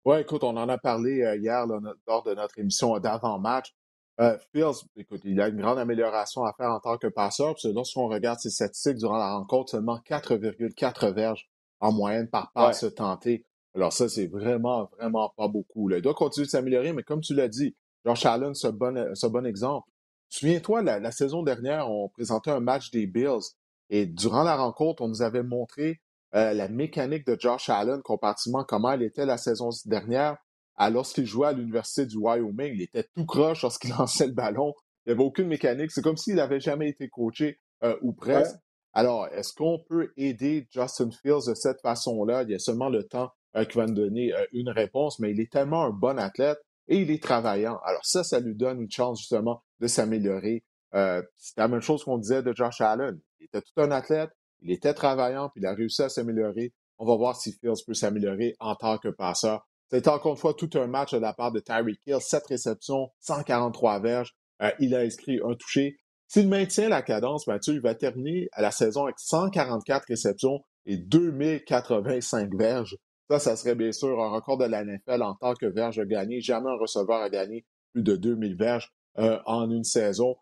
Oui, écoute, on en a parlé euh, hier lors de notre émission d'avant-match. Euh, Fields, écoute, il a une grande amélioration à faire en tant que passeur. Parce que lorsqu'on regarde ses statistiques durant la rencontre, seulement 4,4 verges en moyenne par passe tentée. Alors ça, c'est vraiment, vraiment pas beaucoup. Il doit continuer de s'améliorer, mais comme tu l'as dit, Josh Allen, ce bon, ce bon exemple. Souviens-toi, la, saison dernière, on présentait un match des Bills et durant la rencontre, on nous avait montré euh, la mécanique de Josh Allen comparativement comment elle était la saison dernière. lorsqu'il jouait à l'Université du Wyoming, il était tout croche lorsqu'il lançait le ballon. Il n'y avait aucune mécanique. C'est comme s'il n'avait jamais été coaché euh, ou presque. Alors, est-ce qu'on peut aider Justin Fields de cette façon-là? Il y a seulement le temps euh, qui va nous donner euh, une réponse, mais il est tellement un bon athlète et il est travaillant. Alors ça, ça lui donne une chance justement de s'améliorer. c'est la même chose qu'on disait de Josh Allen. Il était tout un athlète, il était travaillant, puis il a réussi à s'améliorer. On va voir si Fields peut s'améliorer en tant que passeur. C'était encore une fois tout un match de la part de Tyreek Hill, 7 réceptions, 143 verges. Euh, il a inscrit un touché. S'il maintient la cadence, Mathieu, il va terminer à la saison avec 144 réceptions et 2085 verges. Ça, ça serait bien sûr un record de la NFL en tant que verge gagné. Jamais un receveur a gagné plus de 2000 verges euh, en une saison.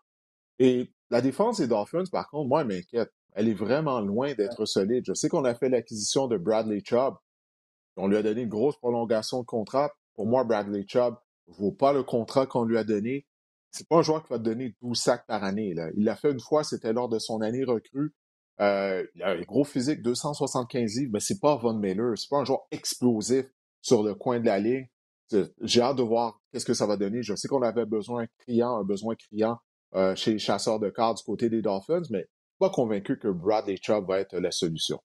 Et la défense des Dolphins, par contre, moi, elle m'inquiète. Elle est vraiment loin d'être solide. Je sais qu'on a fait l'acquisition de Bradley Chubb. On lui a donné une grosse prolongation de contrat. Pour moi, Bradley Chubb ne vaut pas le contrat qu'on lui a donné c'est pas un joueur qui va te donner 12 sacs par année. Là. Il l'a fait une fois, c'était lors de son année recrue. Euh, il a un gros physique, 275 livres, mais c'est pas Von Miller. C'est pas un joueur explosif sur le coin de la ligne. J'ai hâte de voir qu'est-ce que ça va donner. Je sais qu'on avait besoin criant, un besoin criant euh, chez les chasseurs de cartes du côté des Dolphins, mais pas convaincu que Bradley Chubb va être la solution.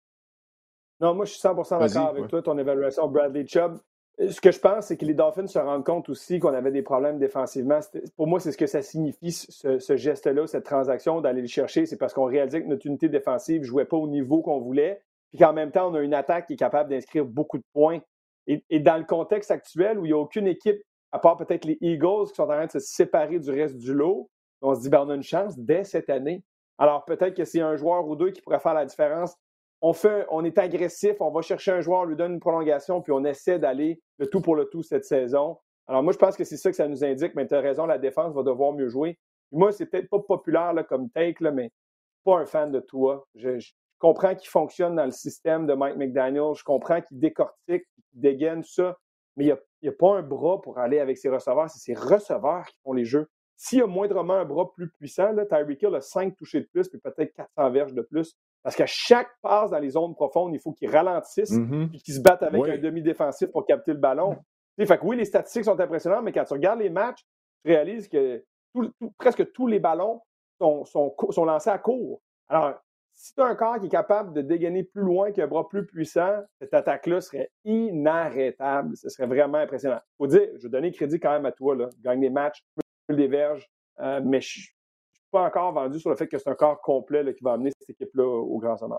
Non, moi, je suis 100% d'accord avec toi. Ton évaluation Bradley Chubb, euh, ce que je pense, c'est que les Dolphins se rendent compte aussi qu'on avait des problèmes défensivement. Pour moi, c'est ce que ça signifie, ce, geste-là, cette transaction, d'aller le chercher. C'est parce qu'on réalisait que notre unité défensive ne jouait pas au niveau qu'on voulait, puis qu'en même temps, on a une attaque qui est capable d'inscrire beaucoup de points. Et, dans le contexte actuel, où il n'y a aucune équipe, à part peut-être les Eagles, qui sont en train de se séparer du reste du lot, on se dit, ben, on a une chance dès cette année. Alors peut-être que c'est un joueur ou deux qui pourrait faire la différence on, on est agressif, on va chercher un joueur, on lui donne une prolongation, puis on essaie d'aller le tout pour le tout cette saison. Alors moi, je pense que c'est ça que ça nous indique, mais tu as raison, la défense va devoir mieux jouer. moi, c'est peut-être pas populaire comme take, là, mais pas un fan de toi. Je, comprends qu'il fonctionne dans le système de Mike McDaniel, je comprends qu'il décortique, qu'il dégaine ça, mais il n'y a, pas un bras pour aller avec ses receveurs. C'est ses receveurs qui font les jeux. S'il y a moindrement un bras plus puissant, là, Tyreek Hill a 5 touchés de plus, puis peut-être 400 verges de plus. Parce qu'à chaque passe dans les zones profondes, il faut qu'il ralentisse mm-hmm. et qu'il se batte avec un demi-défensif pour capter le ballon. fait que oui, les statistiques sont impressionnantes, mais quand tu regardes les matchs, tu réalises que presque tous les ballons sont, sont, lancés à court. Alors, si tu as un corps qui est capable de dégainer plus loin qu'un bras plus puissant, cette attaque-là serait inarrêtable. Ce serait vraiment impressionnant. Il faut dire, je vais donner crédit quand même à toi. Là. Gagne des matchs, des verges, euh, mais je pas encore vendu sur le fait que c'est un corps complet qui va amener cette équipe-là au grand sommet.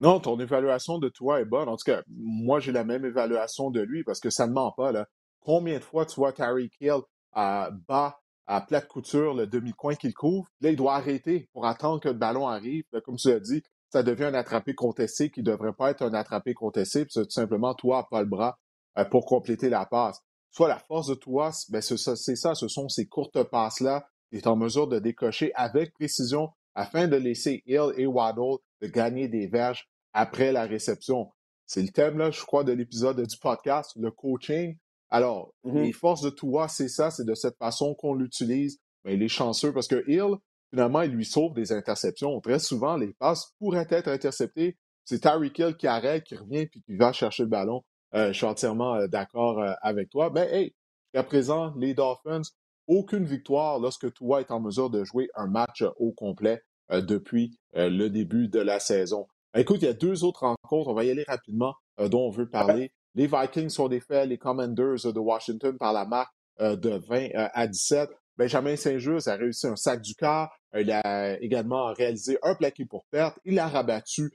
Non, ton évaluation de toi est bonne. En tout cas, moi, j'ai la même évaluation de lui parce que ça ne ment pas. Là. Combien de fois tu vois Terry Kill à bas à plate couture le demi-coin qu'il couvre? Là, il doit arrêter pour attendre que le ballon arrive. comme tu l'as dit, ça devient un attrapé contesté qui ne devrait pas être un attrapé contesté. Puis tout simplement, toi, pas le bras euh, pour compléter la passe. Soit la force de toi, ben, c'est ça, ce sont ces courtes passes-là est en mesure de décocher avec précision afin de laisser Hill et Waddle de gagner des verges après la réception. C'est le thème, là, je crois, de l'épisode du podcast, le coaching. Alors, mm-hmm. les forces de Tua, c'est ça, c'est de cette façon qu'on l'utilise. Mais il est chanceux parce que Hill, finalement, il lui sauve des interceptions. Très souvent, les passes pourraient être interceptées. C'est Tyreek Hill qui arrête, qui revient, puis qui va chercher le ballon. Euh, je suis entièrement euh, d'accord euh, avec toi. Mais hey, à présent, les Dolphins aucune victoire lorsque toi est en mesure de jouer un match au complet depuis le début de la saison. Écoute, il y a deux autres rencontres, on va y aller rapidement, dont on veut parler. Les Vikings sont défaits, les Commanders de Washington par la marque de 20 à 17. Benjamin Saint-Just a réussi un sac du quart. il a également réalisé un plaqué pour perte. Il a rabattu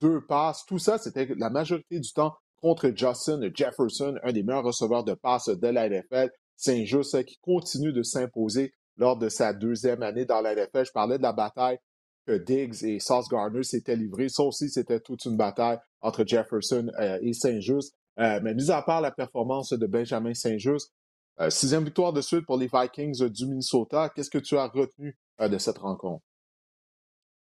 deux passes. Tout ça, c'était la majorité du temps contre Justin Jefferson, un des meilleurs receveurs de passes de la NFL. Saint-Just qui continue de s'imposer lors de sa deuxième année dans la NFL. Je parlais de la bataille que Diggs et Sauce Gardner s'étaient livrés. Ça aussi, c'était toute une bataille entre Jefferson euh, et Saint-Just. Euh, mais mis à part la performance de Benjamin Saint-Just, euh, sixième victoire de suite pour les Vikings du Minnesota. Qu'est-ce que tu as retenu de cette rencontre?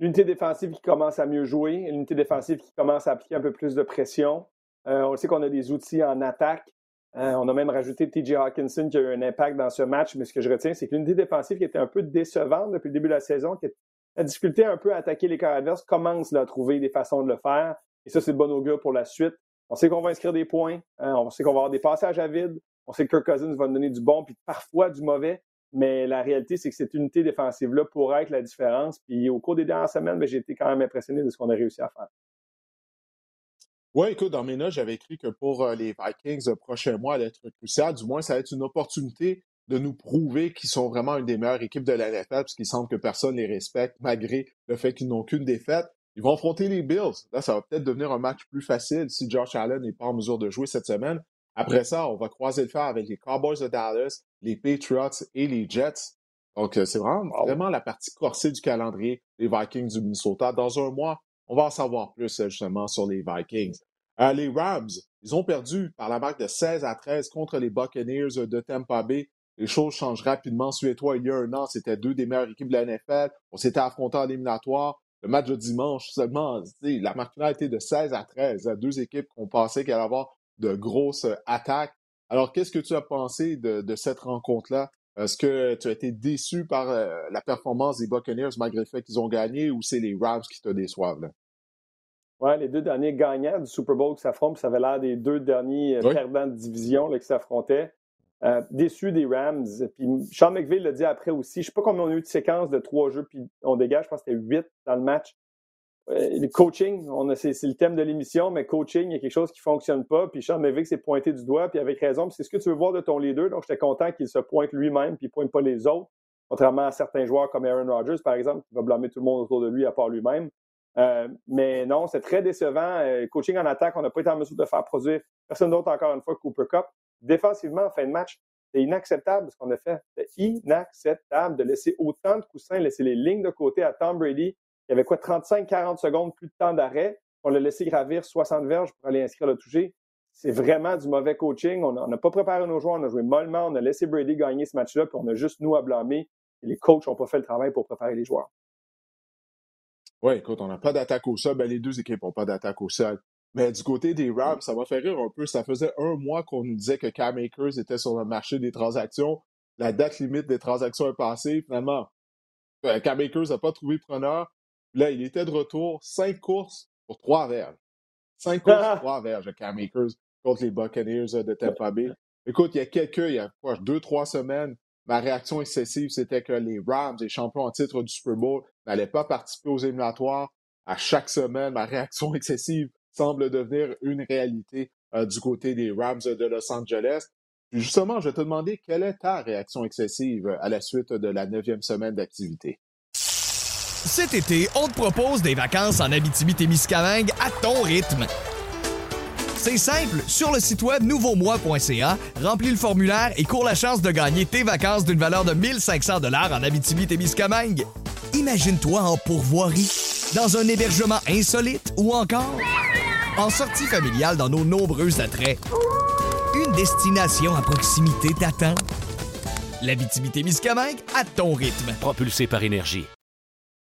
L'unité défensive qui commence à mieux jouer, l'unité défensive qui commence à appliquer un peu plus de pression. On sait qu'on a des outils en attaque. Euh, on a même rajouté TJ Hawkinson qui a eu un impact dans ce match, mais ce que je retiens, c'est que l'unité défensive qui était un peu décevante depuis le début de la saison, qui a difficulté un peu à attaquer les corps adverses, commence à trouver des façons de le faire. Et ça, c'est de bon augure pour la suite. On sait qu'on va inscrire des points, hein, on sait qu'on va avoir des passages à vide, on sait que Kirk Cousins va nous donner du bon, puis parfois du mauvais, mais la réalité, c'est que cette unité défensive-là pourrait être la différence. Puis au cours des dernières semaines, ben, j'ai été quand même impressionné de ce qu'on a réussi à faire. Oui, écoute, dans mes notes, j'avais écrit que pour euh, les Vikings, le prochain mois allait être crucial. Du moins, ça va être une opportunité de nous prouver qu'ils sont vraiment une des meilleures équipes de la NFL, puisqu'il semble que personne les respecte, malgré le fait qu'ils n'ont qu'une défaite. Ils vont affronter les Bills. Là, ça va peut-être devenir un match plus facile si Josh Allen n'est pas en mesure de jouer cette semaine. Après ça, on va croiser le fer avec les Cowboys de Dallas, les Patriots et les Jets. Donc, euh, c'est vraiment, vraiment la partie corsée du calendrier des Vikings du Minnesota. Dans un mois, on va en savoir plus justement sur les Vikings. Euh, les Rams, ils ont perdu par la marque de 16 à 13 contre les Buccaneers de Tampa Bay. Les choses changent rapidement. Suis toi, il y a un an, c'était deux des meilleures équipes de la. On s'était affrontés en éliminatoire. Le match de dimanche, seulement, la marque finale était de 16 à 13. Deux équipes qu'on pensait qu'elle allait avoir de grosses attaques. Alors, qu'est-ce que tu as pensé de, cette rencontre-là? Est-ce que tu as été déçu par euh, la performance des Buccaneers malgré le fait qu'ils ont gagné ou c'est les Rams qui te déçoivent? Là? Ouais, les deux derniers gagnants du Super Bowl qui s'affrontent, ça avait l'air des deux derniers euh, perdants de division là, qui s'affrontaient. Euh, déçu des Rams. Puis Sean McVay l'a dit après aussi. Je ne sais pas combien on a eu de séquences de trois jeux, puis on dégage, je pense que c'était huit dans le match. Euh, le coaching, c'est, le thème de l'émission, mais coaching, il y a quelque chose qui ne fonctionne pas. Puis Sean McVay s'est pointé du doigt, puis avec raison. c'est ce que tu veux voir de ton leader. Donc, j'étais content qu'il se pointe lui-même, puis il ne pointe pas les autres. Contrairement à certains joueurs comme Aaron Rodgers, par exemple, qui va blâmer tout le monde autour de lui à part lui-même. Euh, mais non, c'est très décevant. Euh, coaching en attaque, on n'a pas été en mesure de faire produire personne d'autre encore une fois Cooper Cup. Défensivement, en fin de match, c'est inacceptable ce qu'on a fait. C'est inacceptable de laisser autant de coussins, laisser les lignes de côté à Tom Brady. Il y avait quoi, 35-40 secondes plus de temps d'arrêt. On l'a laissé gravir 60 verges pour aller inscrire le toucher. C'est vraiment du mauvais coaching. On n'a pas préparé nos joueurs, on a joué mollement, on a laissé Brady gagner ce match-là, puis on a juste nous à blâmer. Les coachs n'ont pas fait le travail pour préparer les joueurs. Oui, écoute, on n'a pas d'attaque au sol. Ben, les deux équipes n'ont pas d'attaque au sol. Mais du côté des Rams, ça m'a fait rire un peu. Ça faisait un mois qu'on nous disait que Cam Akers était sur le marché des transactions. La date limite des transactions est passée. Finalement, euh, Cam Akers n'a pas trouvé preneur. Là, il était de retour. Cinq courses pour trois verges. Cinq courses pour trois verges, Cam Akers, contre les Buccaneers de Tampa Bay. Écoute, il y a quelques, il y a quoi, deux, trois semaines, ma réaction excessive, c'était que les Rams, les champions en titre du Super Bowl, n'allaient pas participer aux éliminatoires. À chaque semaine, ma réaction excessive semble devenir une réalité euh, du côté des Rams de Los Angeles. Puis justement, je vais te demander quelle est ta réaction excessive à la suite de la neuvième semaine d'activité? Cet été, on te propose des vacances en Abitibi-Témiscamingue à ton rythme. C'est simple, sur le site web nouveaumois.ca, remplis le formulaire et cours la chance de gagner tes vacances d'une valeur de 1500 dollars en Abitibi-Témiscamingue. Imagine-toi en pourvoirie, dans un hébergement insolite ou encore en sortie familiale dans nos nombreux attraits. Une destination à proximité t'attend. L'Abitibi-Témiscamingue à ton rythme. Propulsé par énergie.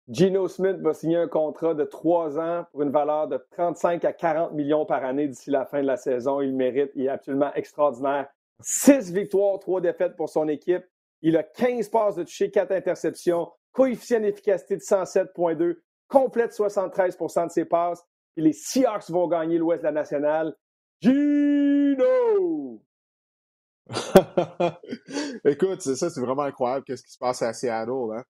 Gino Smith va signer un contrat de trois ans pour une valeur de 35 à 40 millions par année d'ici la fin de la saison. Il mérite, il est absolument extraordinaire. Six victoires, trois défaites pour son équipe. Il a 15 passes de toucher, quatre interceptions, coefficient d'efficacité de 107.2, complète 73% de ses passes. Et les Seahawks vont gagner l'Ouest de la nationale. Gino! Écoute, c'est ça, c'est vraiment incroyable qu'est-ce qui se passe à Seattle. Hein?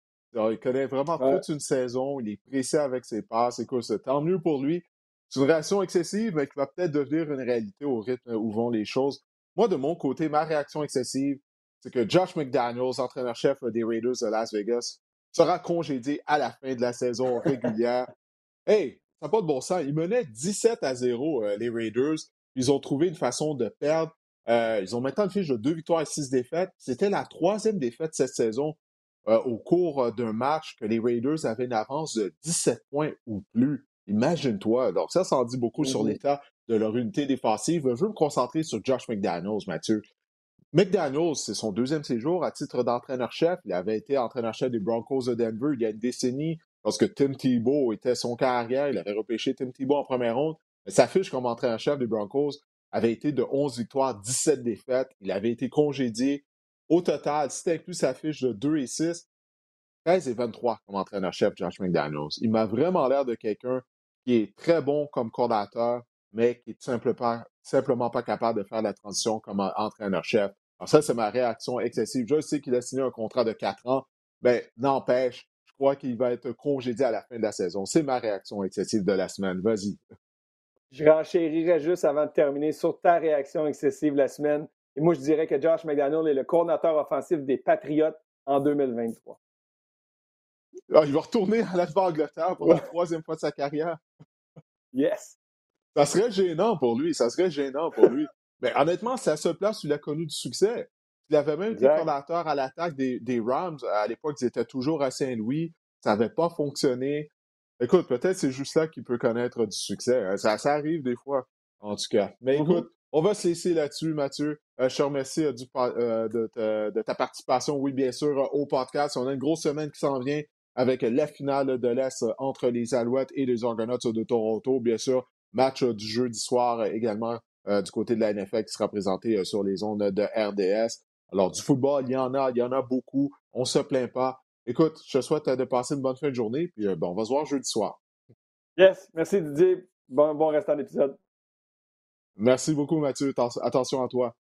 il connaît vraiment toute une saison. Il est pressé avec ses passes. Écoute, c'est tant mieux pour lui. C'est une réaction excessive, mais qui va peut-être devenir une réalité au rythme où vont les choses. Moi, de mon côté, ma réaction excessive, c'est que Josh McDaniels, entraîneur-chef des Raiders de Las Vegas, sera congédié à la fin de la saison régulière. hey, ça n'a pas de bon sens. Ils menaient 17 à 0, euh, les Raiders. Ils ont trouvé une façon de perdre. Euh, ils ont maintenant une fiche de deux victoires et six défaites. C'était la troisième défaite cette saison euh, au cours d'un match que les Raiders avaient une avance de 17 points ou plus. Imagine-toi. Donc, ça, ça en dit beaucoup sur mm-hmm. l'état de leur unité défensive. Je veux me concentrer sur Josh McDaniels, Mathieu. McDaniels, c'est son deuxième séjour à titre d'entraîneur-chef. Il avait été entraîneur-chef des Broncos de Denver il y a une décennie, lorsque Tim Tebow était son carrière. Il avait repêché Tim Tebow en première ronde. Mais s'affiche comme entraîneur-chef des Broncos avait été de 11 victoires, 17 défaites. Il avait été congédié. Au total, si tu inclus sa fiche de 2 et 6, 13 et 23 comme entraîneur-chef Josh McDaniels. Il m'a vraiment l'air de quelqu'un qui est très bon comme coordinateur, mais qui est simplement, simplement pas capable de faire la transition comme entraîneur-chef. Alors ça, c'est ma réaction excessive. Je sais qu'il a signé un contrat de 4 ans, mais n'empêche, je crois qu'il va être congédié à la fin de la saison. C'est ma réaction excessive de la semaine. Vas-y. Je renchérirais juste avant de terminer sur ta réaction excessive la semaine. Et moi, je dirais que Josh McDaniel est le coordinateur offensif des Patriotes en 2023. Ah, il va retourner à la Angleterre pour la troisième fois de sa carrière. Yes. Ça serait gênant pour lui. Ça serait gênant pour lui. Mais honnêtement, c'est à ce place où il a connu du succès. Il avait même été coordinateur à l'attaque des, des, Rams. À l'époque, ils étaient toujours à Saint-Louis. Ça n'avait pas fonctionné. Écoute, peut-être c'est juste là qu'il peut connaître du succès. Hein. Ça, ça, arrive des fois, en tout cas. Mais mm-hmm. écoute, on va se laisser là-dessus, Mathieu. Euh, je te remercie euh, euh, de, ta, participation, oui, bien sûr, au podcast. On a une grosse semaine qui s'en vient avec la finale de l'Est entre les Alouettes et les Argonauts de Toronto. Bien sûr, match du jeudi soir également du côté de la NFL qui sera présenté sur les ondes de RDS. Alors, du football, il y en a, il y en a beaucoup. On se plaint pas. Écoute, je te souhaite de passer une bonne fin de journée, puis bon, on va se voir jeudi soir. Yes, merci Didier. Bon, bon restant d'épisode. Merci beaucoup, Mathieu. Attention à toi.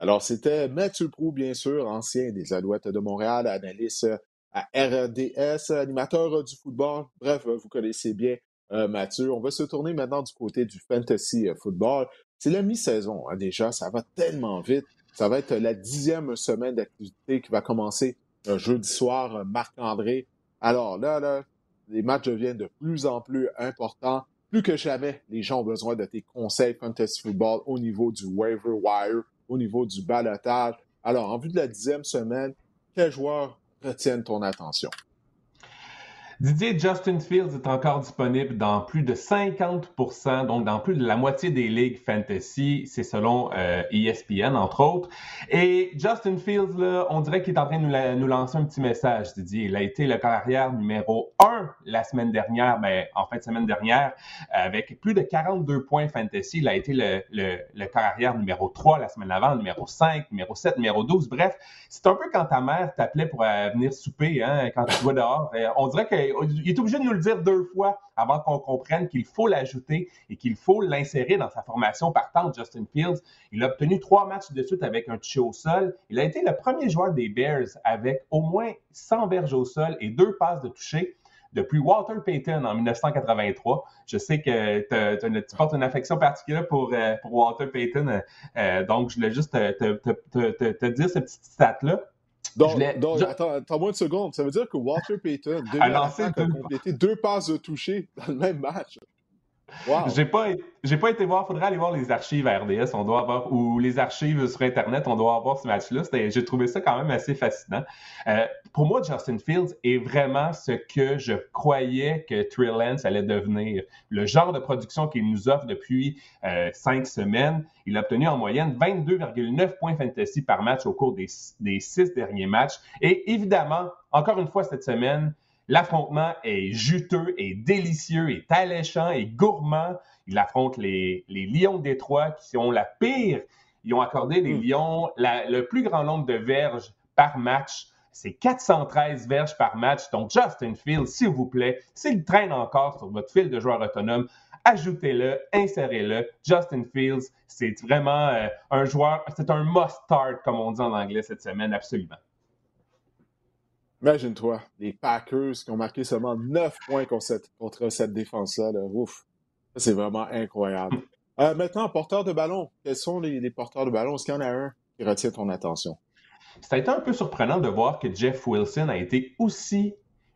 Alors, c'était Mathieu Prou, bien sûr, ancien des Alouettes de Montréal, analyste à RDS, animateur du football. Bref, vous connaissez bien euh, Mathieu. On va se tourner maintenant du côté du fantasy euh, football. C'est la mi-saison hein, déjà, ça va tellement vite. Ça va être la dixième semaine d'activité qui va commencer euh, jeudi soir, Marc-André. Alors là, là, les matchs deviennent de plus en plus importants plus que jamais, les gens ont besoin de tes conseils fantasy football au niveau du waiver wire, au niveau du balotage. Alors, en vue de la dixième semaine, quels joueurs retiennent ton attention? Didier Justin Fields est encore disponible dans plus de 50% donc dans plus de la moitié des ligues fantasy. C'est selon ESPN, euh, e entre autres. Et Justin Fields, là, on dirait qu'il est en train de nous, lancer un petit message, Didier. Il a été le carrière numéro 1 la semaine dernière, mais ben, en fin de semaine dernière, avec plus de 42 points fantasy. Il a été le, le, carrière numéro 3 la semaine avant, numéro 5, numéro 7, numéro 12. Bref, c'est un peu quand ta mère t'appelait pour euh, venir souper, hein, quand tu vas dehors. Euh, on dirait que il est obligé de nous le dire deux fois avant qu'on comprenne qu'il faut l'ajouter et qu'il faut l'insérer dans sa formation partante, Justin Fields. Il a obtenu trois matchs de suite avec un toucher au sol. Il a été le premier joueur des Bears avec au moins 100 berges au sol et deux passes de toucher depuis Walter Payton en 1983. Je sais que tu portes une affection particulière pour, euh, Walter Payton, euh, donc je voulais juste te, dire ce petit stat-là. Donc, attends, attends moi une seconde. Ça veut dire que Walter Payton, a complété deux passes de toucher dans le même match. Wow. J'ai pas, j'ai pas été voir. Faudrait aller voir les archives à RDS. On doit avoir ou les archives sur Internet. On doit avoir ce match-là. J'ai trouvé ça quand même assez fascinant. Euh, pour moi, Justin Fields est vraiment ce que je croyais que Trey Lance allait devenir. Le genre de production qu'il nous offre depuis euh, cinq semaines. Il a obtenu en moyenne 22,9 points fantasy par match au cours des, des six derniers matchs. Et évidemment, encore une fois cette semaine, L'affrontement est juteux, et délicieux, est alléchant, et gourmand. Il affronte les, Lions de Détroit qui ont la pire. Ils ont accordé les hmm. Lions le plus grand nombre de verges par match. C'est 413 verges par match. Donc, Justin Fields, s'il vous plaît, s'il traîne encore sur votre fil de joueurs autonomes, ajoutez-le, insérez-le. Justin Fields, c'est vraiment euh, un joueur, c'est un must-start, comme on dit en anglais cette semaine, absolument. Imagine-toi, les Packers qui ont marqué seulement 9 points contre cette, défense-là. Ouf, c'est vraiment incroyable. Euh, maintenant, porteur de ballon. Quels sont les, porteurs de ballon? Est-ce qu'il y en a un qui retient ton attention? Ça a été un peu surprenant de voir que Jeff Wilson a été aussi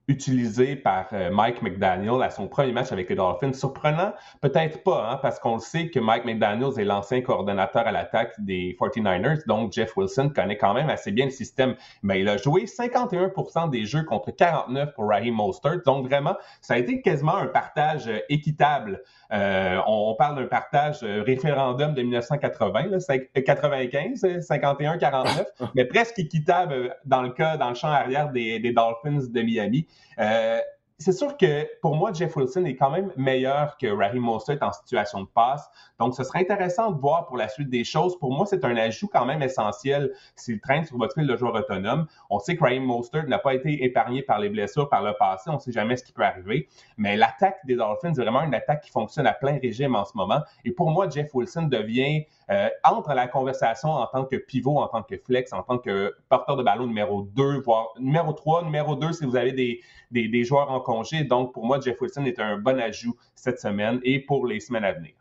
utilisé par euh, Mike McDaniel à son premier match avec les Dolphins. Surprenant, peut-être pas, hein, parce qu'on le sait que Mike McDaniel est l'ancien coordonnateur à l'attaque des 49ers, donc Jeff Wilson connaît quand même assez bien le système. Mais il a joué 51% des jeux contre 49 pour Raheem Mostert, donc vraiment, ça a été quasiment un partage euh, équitable. Euh, on, parle d'un partage référendum de 1980, là, 95, 51-49, mais presque équitable dans le cas, dans le champ arrière des, des Dolphins de Miami. Euh, c'est sûr que pour moi, Jeff Wilson est quand même meilleur que Raheem Mostert en situation de passe. Donc, ce serait intéressant de voir pour la suite des choses. Pour moi, c'est un ajout quand même essentiel s'il traîne sur votre fil de joueur autonome. On sait que Raheem Mostert n'a pas été épargné par les blessures par le passé. On ne sait jamais ce qui peut arriver. Mais l'attaque des Dolphins est vraiment une attaque qui fonctionne à plein régime en ce moment. Et pour moi, Jeff Wilson devient euh, entre la conversation en tant que pivot, en tant que flex, en tant que porteur de ballon numéro 2, voire numéro 3, numéro 2 si vous avez des, des, des joueurs en Donc, pour moi, Jeff Wilson est un bon ajout cette semaine et pour les semaines à venir.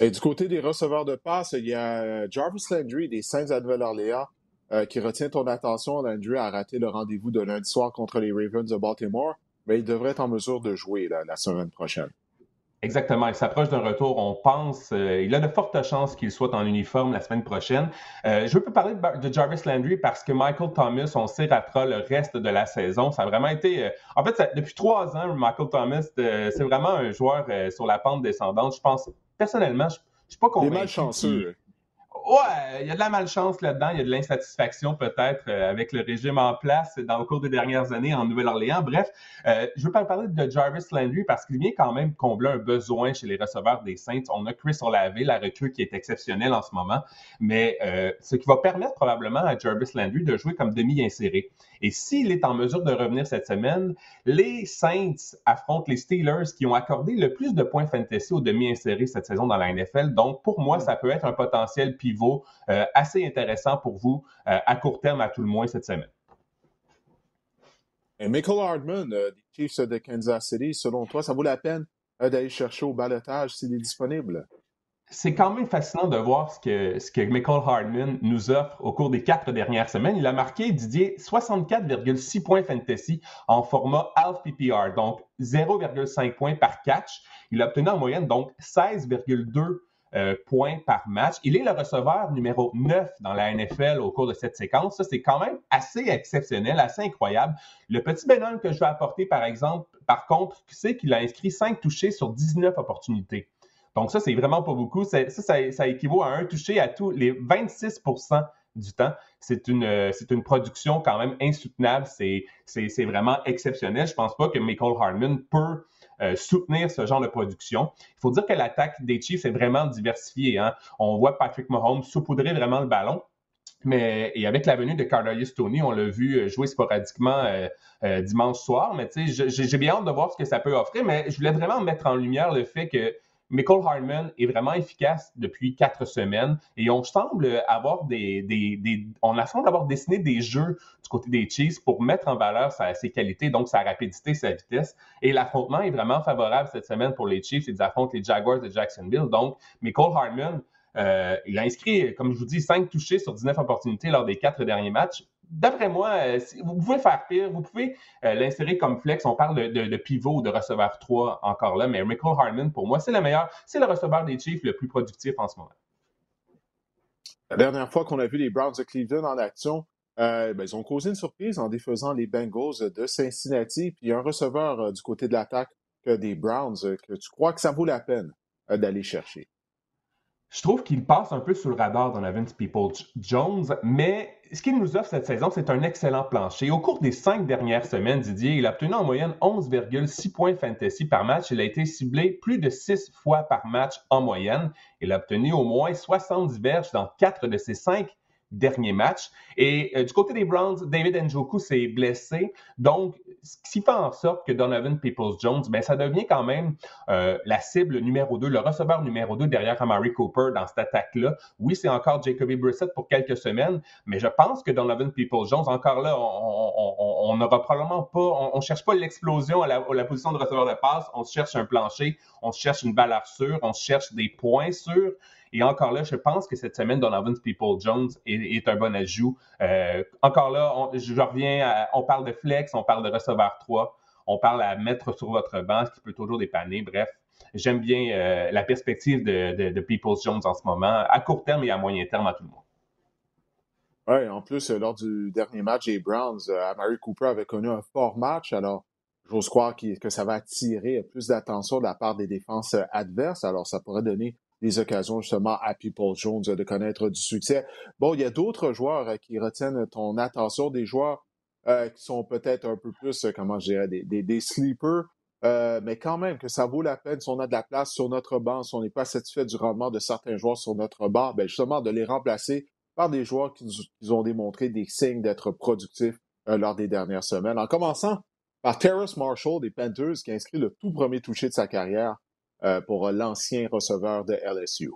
Et du côté des receveurs de passe, il y a euh, Jarvis Landry des Saints de Nouvelle-Orléans euh, qui retient ton attention. Landry a raté le rendez-vous de lundi soir contre les Ravens de Baltimore, mais il devrait être en mesure de jouer la semaine prochaine. Exactement. Il s'approche d'un retour. On pense, euh, il a de fortes chances qu'il soit en uniforme la semaine prochaine. Euh, je veux parler de, Jarvis Landry parce que Michael Thomas, on sait, ratera le reste de la saison. Ça a vraiment été. Euh, en fait, depuis trois ans, Michael Thomas, c'est vraiment un joueur sur la pente descendante. Je pense, personnellement, je, je suis pas convaincu. Il est malchanceux. Ouais, il y a de la malchance là-dedans, il y a de l'insatisfaction peut-être euh, avec le régime en place dans le cours des dernières années en Nouvelle-Orléans. Bref, euh, je veux pas parler de Jarvis Landry parce qu'il vient quand même combler un besoin chez les receveurs des Saints. On a Chris Olave, la recrue qui est exceptionnelle en ce moment, mais euh, ce qui va permettre probablement à Jarvis Landry de jouer comme demi-inséré. Et s'il est en mesure de revenir cette semaine, les Saints affrontent les Steelers qui ont accordé le plus de points fantasy aux demi-insérés cette saison dans la NFL. Donc, pour moi, ça peut être un potentiel pivot euh, assez intéressant pour vous euh, à court terme, à tout le moins, cette semaine. Et Michael Hardman euh, des Chiefs de Kansas City, selon toi, ça vaut la peine d'aller chercher au balotage s'il est disponible? C'est quand même fascinant de voir ce que, Michael Hardman nous offre au cours des quatre dernières semaines. Il a marqué, Didier, 64,6 points fantasy en format half PPR, donc 0,5 points par catch. Il a obtenu en moyenne donc 16,2 euh, points par match. Il est le receveur numéro 9 dans la NFL au cours de cette séquence. Ça, c'est quand même assez exceptionnel, assez incroyable. Le petit bénin que je vais apporter, par exemple, par contre, c'est qu'il a inscrit 5 touchés sur 19 opportunités. Donc ça, c'est vraiment pas beaucoup. Ça, ça, équivaut à un touché à tous les 26% du temps. C'est une, euh, c'est une production quand même insoutenable. C'est, c'est, vraiment exceptionnel. Je pense pas que Michael Hardman peut euh, soutenir ce genre de production. Il faut dire que l'attaque des Chiefs est vraiment diversifiée. Hein. On voit Patrick Mahomes saupoudrer vraiment le ballon. Mais et avec la venue de Carlos Tony, on l'a vu euh, jouer sporadiquement dimanche soir. Mais tu sais, j'ai bien hâte de voir ce que ça peut offrir. Mais je voulais vraiment mettre en lumière le fait que Michael Hardman est vraiment efficace depuis quatre semaines et on semble avoir des, des, des semble avoir dessiné des jeux du côté des Chiefs pour mettre en valeur ses qualités, donc sa rapidité, sa vitesse. Et l'affrontement est vraiment favorable cette semaine pour les Chiefs. Ils affrontent les Jaguars de Jacksonville. Donc, Michael Hardman, euh, il a inscrit, comme je vous dis, cinq touchés sur 19 opportunités lors des quatre derniers matchs d'après moi, euh, vous pouvez faire pire. Vous pouvez euh, l'insérer comme flex. On parle de, pivot ou de receveur 3 encore là, mais Michael Harmon, pour moi, c'est le meilleur. C'est le receveur des Chiefs le plus productif en ce moment. La dernière fois qu'on a vu les Browns de Cleveland en action, euh, ben, ils ont causé une surprise en défaisant les Bengals de Cincinnati. Puis un receveur du côté de l'attaque des Browns que tu crois que ça vaut la peine d'aller chercher. Je trouve qu'il passe un peu sous le radar dans la Vince People Jones, mais ce qu'il nous offre cette saison, c'est un excellent plancher. Au cours des cinq dernières semaines, Didier, il a obtenu en moyenne 11,6 points fantasy par match. Il a été ciblé plus de six fois par match en moyenne. Il a obtenu au moins 70 verges dans quatre de ses cinq dernier match. Et euh, du côté des Browns, David Njoku s'est blessé. Donc, ce qui fait en sorte que Donovan Peoples-Jones, ben, ça devient quand même euh, la cible numéro 2, le receveur numéro 2 derrière Amari Cooper dans cette attaque-là. Oui, c'est encore Jacoby Brissett pour quelques semaines, mais je pense que Donovan Peoples-Jones, encore là, on n'aura probablement pas, on ne cherche pas l'explosion à la, position de receveur de passe, on cherche un plancher, on cherche une valeur sûre, on cherche des points sûrs. Et encore là, je pense que cette semaine, Donovan People Jones est, un bon ajout. Euh, encore là, je reviens, à, on parle de flex, on parle de receveur 3, on parle à mettre sur votre banc, ce qui peut toujours dépanner. Bref, j'aime bien euh, la perspective de, de, People Jones en ce moment, à court terme et à moyen terme à tout le monde. Oui, en plus, euh, lors du dernier match des Browns, Amari Cooper avait connu un fort match. Alors, j'ose croire que ça va attirer plus d'attention de la part des défenses adverses. Alors, ça pourrait donner des occasions justement à People Jones de connaître du succès. Bon, il y a d'autres joueurs euh, qui retiennent ton attention, des joueurs qui sont peut-être un peu plus, comment je dirais, des, sleepers. mais quand même, que ça vaut la peine si on a de la place sur notre banc, si on n'est pas satisfait du rendement de certains joueurs sur notre banc, ben justement de les remplacer par des joueurs qui, qui ont démontré des signes d'être productifs lors des dernières semaines. En commençant par Terrace Marshall des Panthers, qui a inscrit le tout premier touché de sa carrière euh, pour l'ancien receveur de LSU.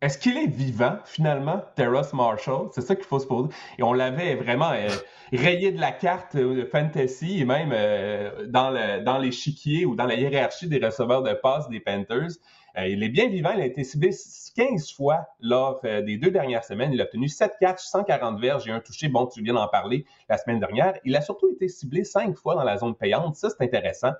Est-ce qu'il est vivant, finalement, Terrace Marshall? C'est ça qu'il faut se poser. Et on l'avait vraiment euh, rayé de la carte de fantasy et même euh, dans, le, dans l'échiquier ou dans la hiérarchie des receveurs de passe des Panthers. il est bien vivant. Il a été ciblé 15 fois lors des deux dernières semaines. Il a obtenu 7 catchs, 140 verges et un touché. Bon, tu viens d'en parler la semaine dernière. Il a surtout été ciblé 5 fois dans la zone payante. Ça, c'est intéressant.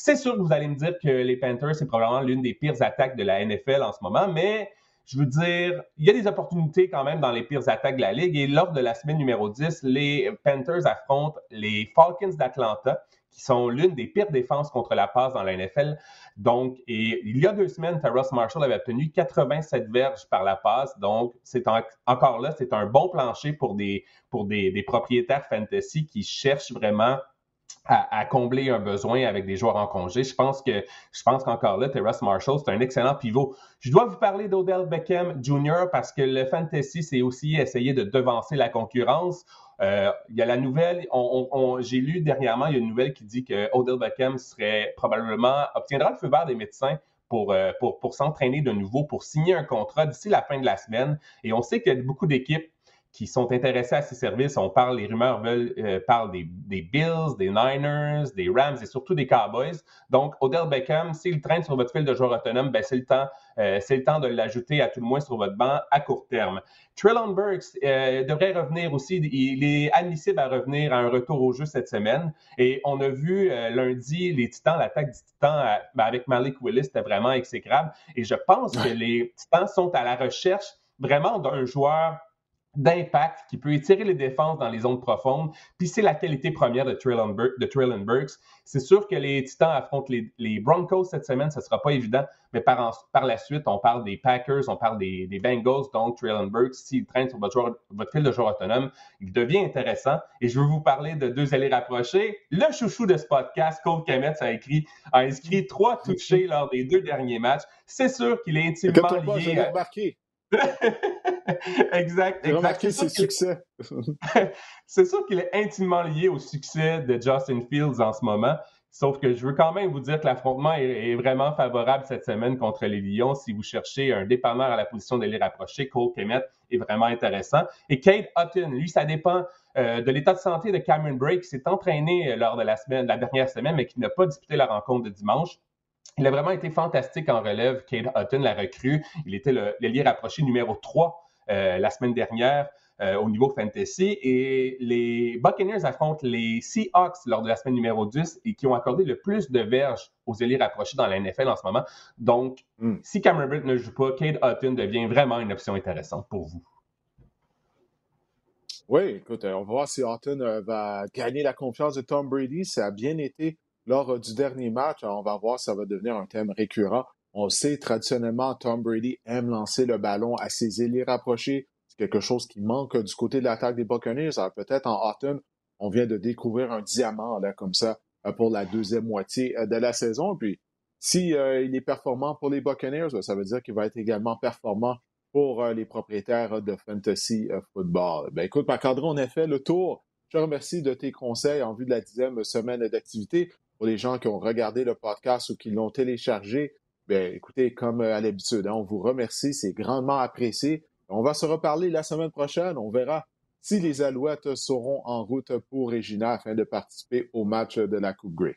C'est sûr que vous allez me dire que les Panthers, c'est probablement l'une des pires attaques de la NFL en ce moment, mais je veux dire, il y a des opportunités quand même dans les pires attaques de la Ligue. Et lors de la semaine numéro 10, les Panthers affrontent les Falcons d'Atlanta, qui sont l'une des pires défenses contre la passe dans la NFL. Donc, et il y a deux semaines, Terrace Marshall avait obtenu 87 verges par la passe. Donc, c'est encore là, c'est un bon plancher pour des propriétaires fantasy qui cherchent vraiment à, combler un besoin avec des joueurs en congé. Je pense que je pense qu'encore là, Terrace Marshall, c'est un excellent pivot. Je dois vous parler d'Odell Beckham Jr. parce que le fantasy, c'est aussi essayer de devancer la concurrence. Euh, il y a la nouvelle, j'ai lu dernièrement, il y a une nouvelle qui dit que Odell Beckham serait probablement obtiendra le feu vert des médecins pour, euh, pour, pour s'entraîner de nouveau, pour signer un contrat d'ici la fin de la semaine. Et on sait qu'il y a beaucoup d'équipes qui sont intéressés à ces services. On parle, les rumeurs veulent, euh, parlent des, Bills, des Niners, des Rams et surtout des Cowboys. Donc, Odell Beckham, s'il traîne sur votre fil de joueur autonome, ben, c'est le temps, euh, c'est le temps de l'ajouter à tout le moins sur votre banc à court terme. Trillon Burks euh, devrait revenir aussi. Il est admissible à revenir à un retour au jeu cette semaine. Et on a vu lundi les Titans, l'attaque du Titan ben, avec Malik Willis, c'était vraiment exécrable. Et je pense que les Titans sont à la recherche vraiment d'un joueur d'impact qui peut étirer les défenses dans les zones profondes. Puis c'est la qualité première de Traylon, de Burks. C'est sûr que les Titans affrontent les, Broncos cette semaine, ce ne sera pas évident, mais par, par, la suite, on parle des Packers, on parle des, Bengals, donc Traylon Burks, s'il traîne sur votre, votre fil de joueur autonome, il devient intéressant. Et je veux vous parler de deux allées rapprochés. Le chouchou de ce podcast, Cole Kemet, a, écrit, a inscrit trois touchés lors des deux derniers matchs. C'est sûr qu'il est intimement lié. exact. J'ai remarqué ses succès. c'est sûr qu'il est intimement lié au succès de Justin Fields en ce moment. Sauf que je veux quand même vous dire que l'affrontement est, vraiment favorable cette semaine contre les Lions. Si vous cherchez un dépanneur à la position de les rapprocher, Cole Kemet est vraiment intéressant. Et Kate Hutton, lui, ça dépend euh, de l'état de santé de Cameron Bray, qui s'est entraîné lors de la, semaine, de la dernière semaine, mais qui n'a pas disputé la rencontre de dimanche. Il a vraiment été fantastique en relève, Cade Hutton, la recrue. Il était l'ailier rapproché numéro 3 euh, la semaine dernière euh, au niveau fantasy. Et les Buccaneers affrontent les Seahawks lors de la semaine numéro 10 et qui ont accordé le plus de verges aux ailiers rapprochés dans la NFL en ce moment. Donc, hmm. si Cameron Britt ne joue pas, Cade Hutton devient vraiment une option intéressante pour vous. Oui, écoute, on va voir si Hutton euh, va gagner la confiance de Tom Brady. Ça a bien été lors euh, du dernier match. On va voir ça va devenir un thème récurrent. On sait traditionnellement, Tom Brady aime lancer le ballon à ses ailiers rapprochés. C'est quelque chose qui manque du côté de l'attaque des Buccaneers. Alors peut-être en automne, on vient de découvrir un diamant là, comme ça euh, pour la deuxième moitié euh, de la saison. Puis si il est performant pour les Buccaneers, ça veut dire qu'il va être également performant pour les propriétaires de fantasy football. Ben écoute, Marc-André, on a fait le tour. Je te remercie de tes conseils en vue de la dixième semaine d'activité pour les gens qui ont regardé le podcast ou qui l'ont téléchargé, bien, écoutez, comme euh, à l'habitude, hein, on vous remercie, c'est grandement apprécié. On va se reparler la semaine prochaine. On verra si les Alouettes seront en route pour Regina afin de participer au match de la Coupe Grey.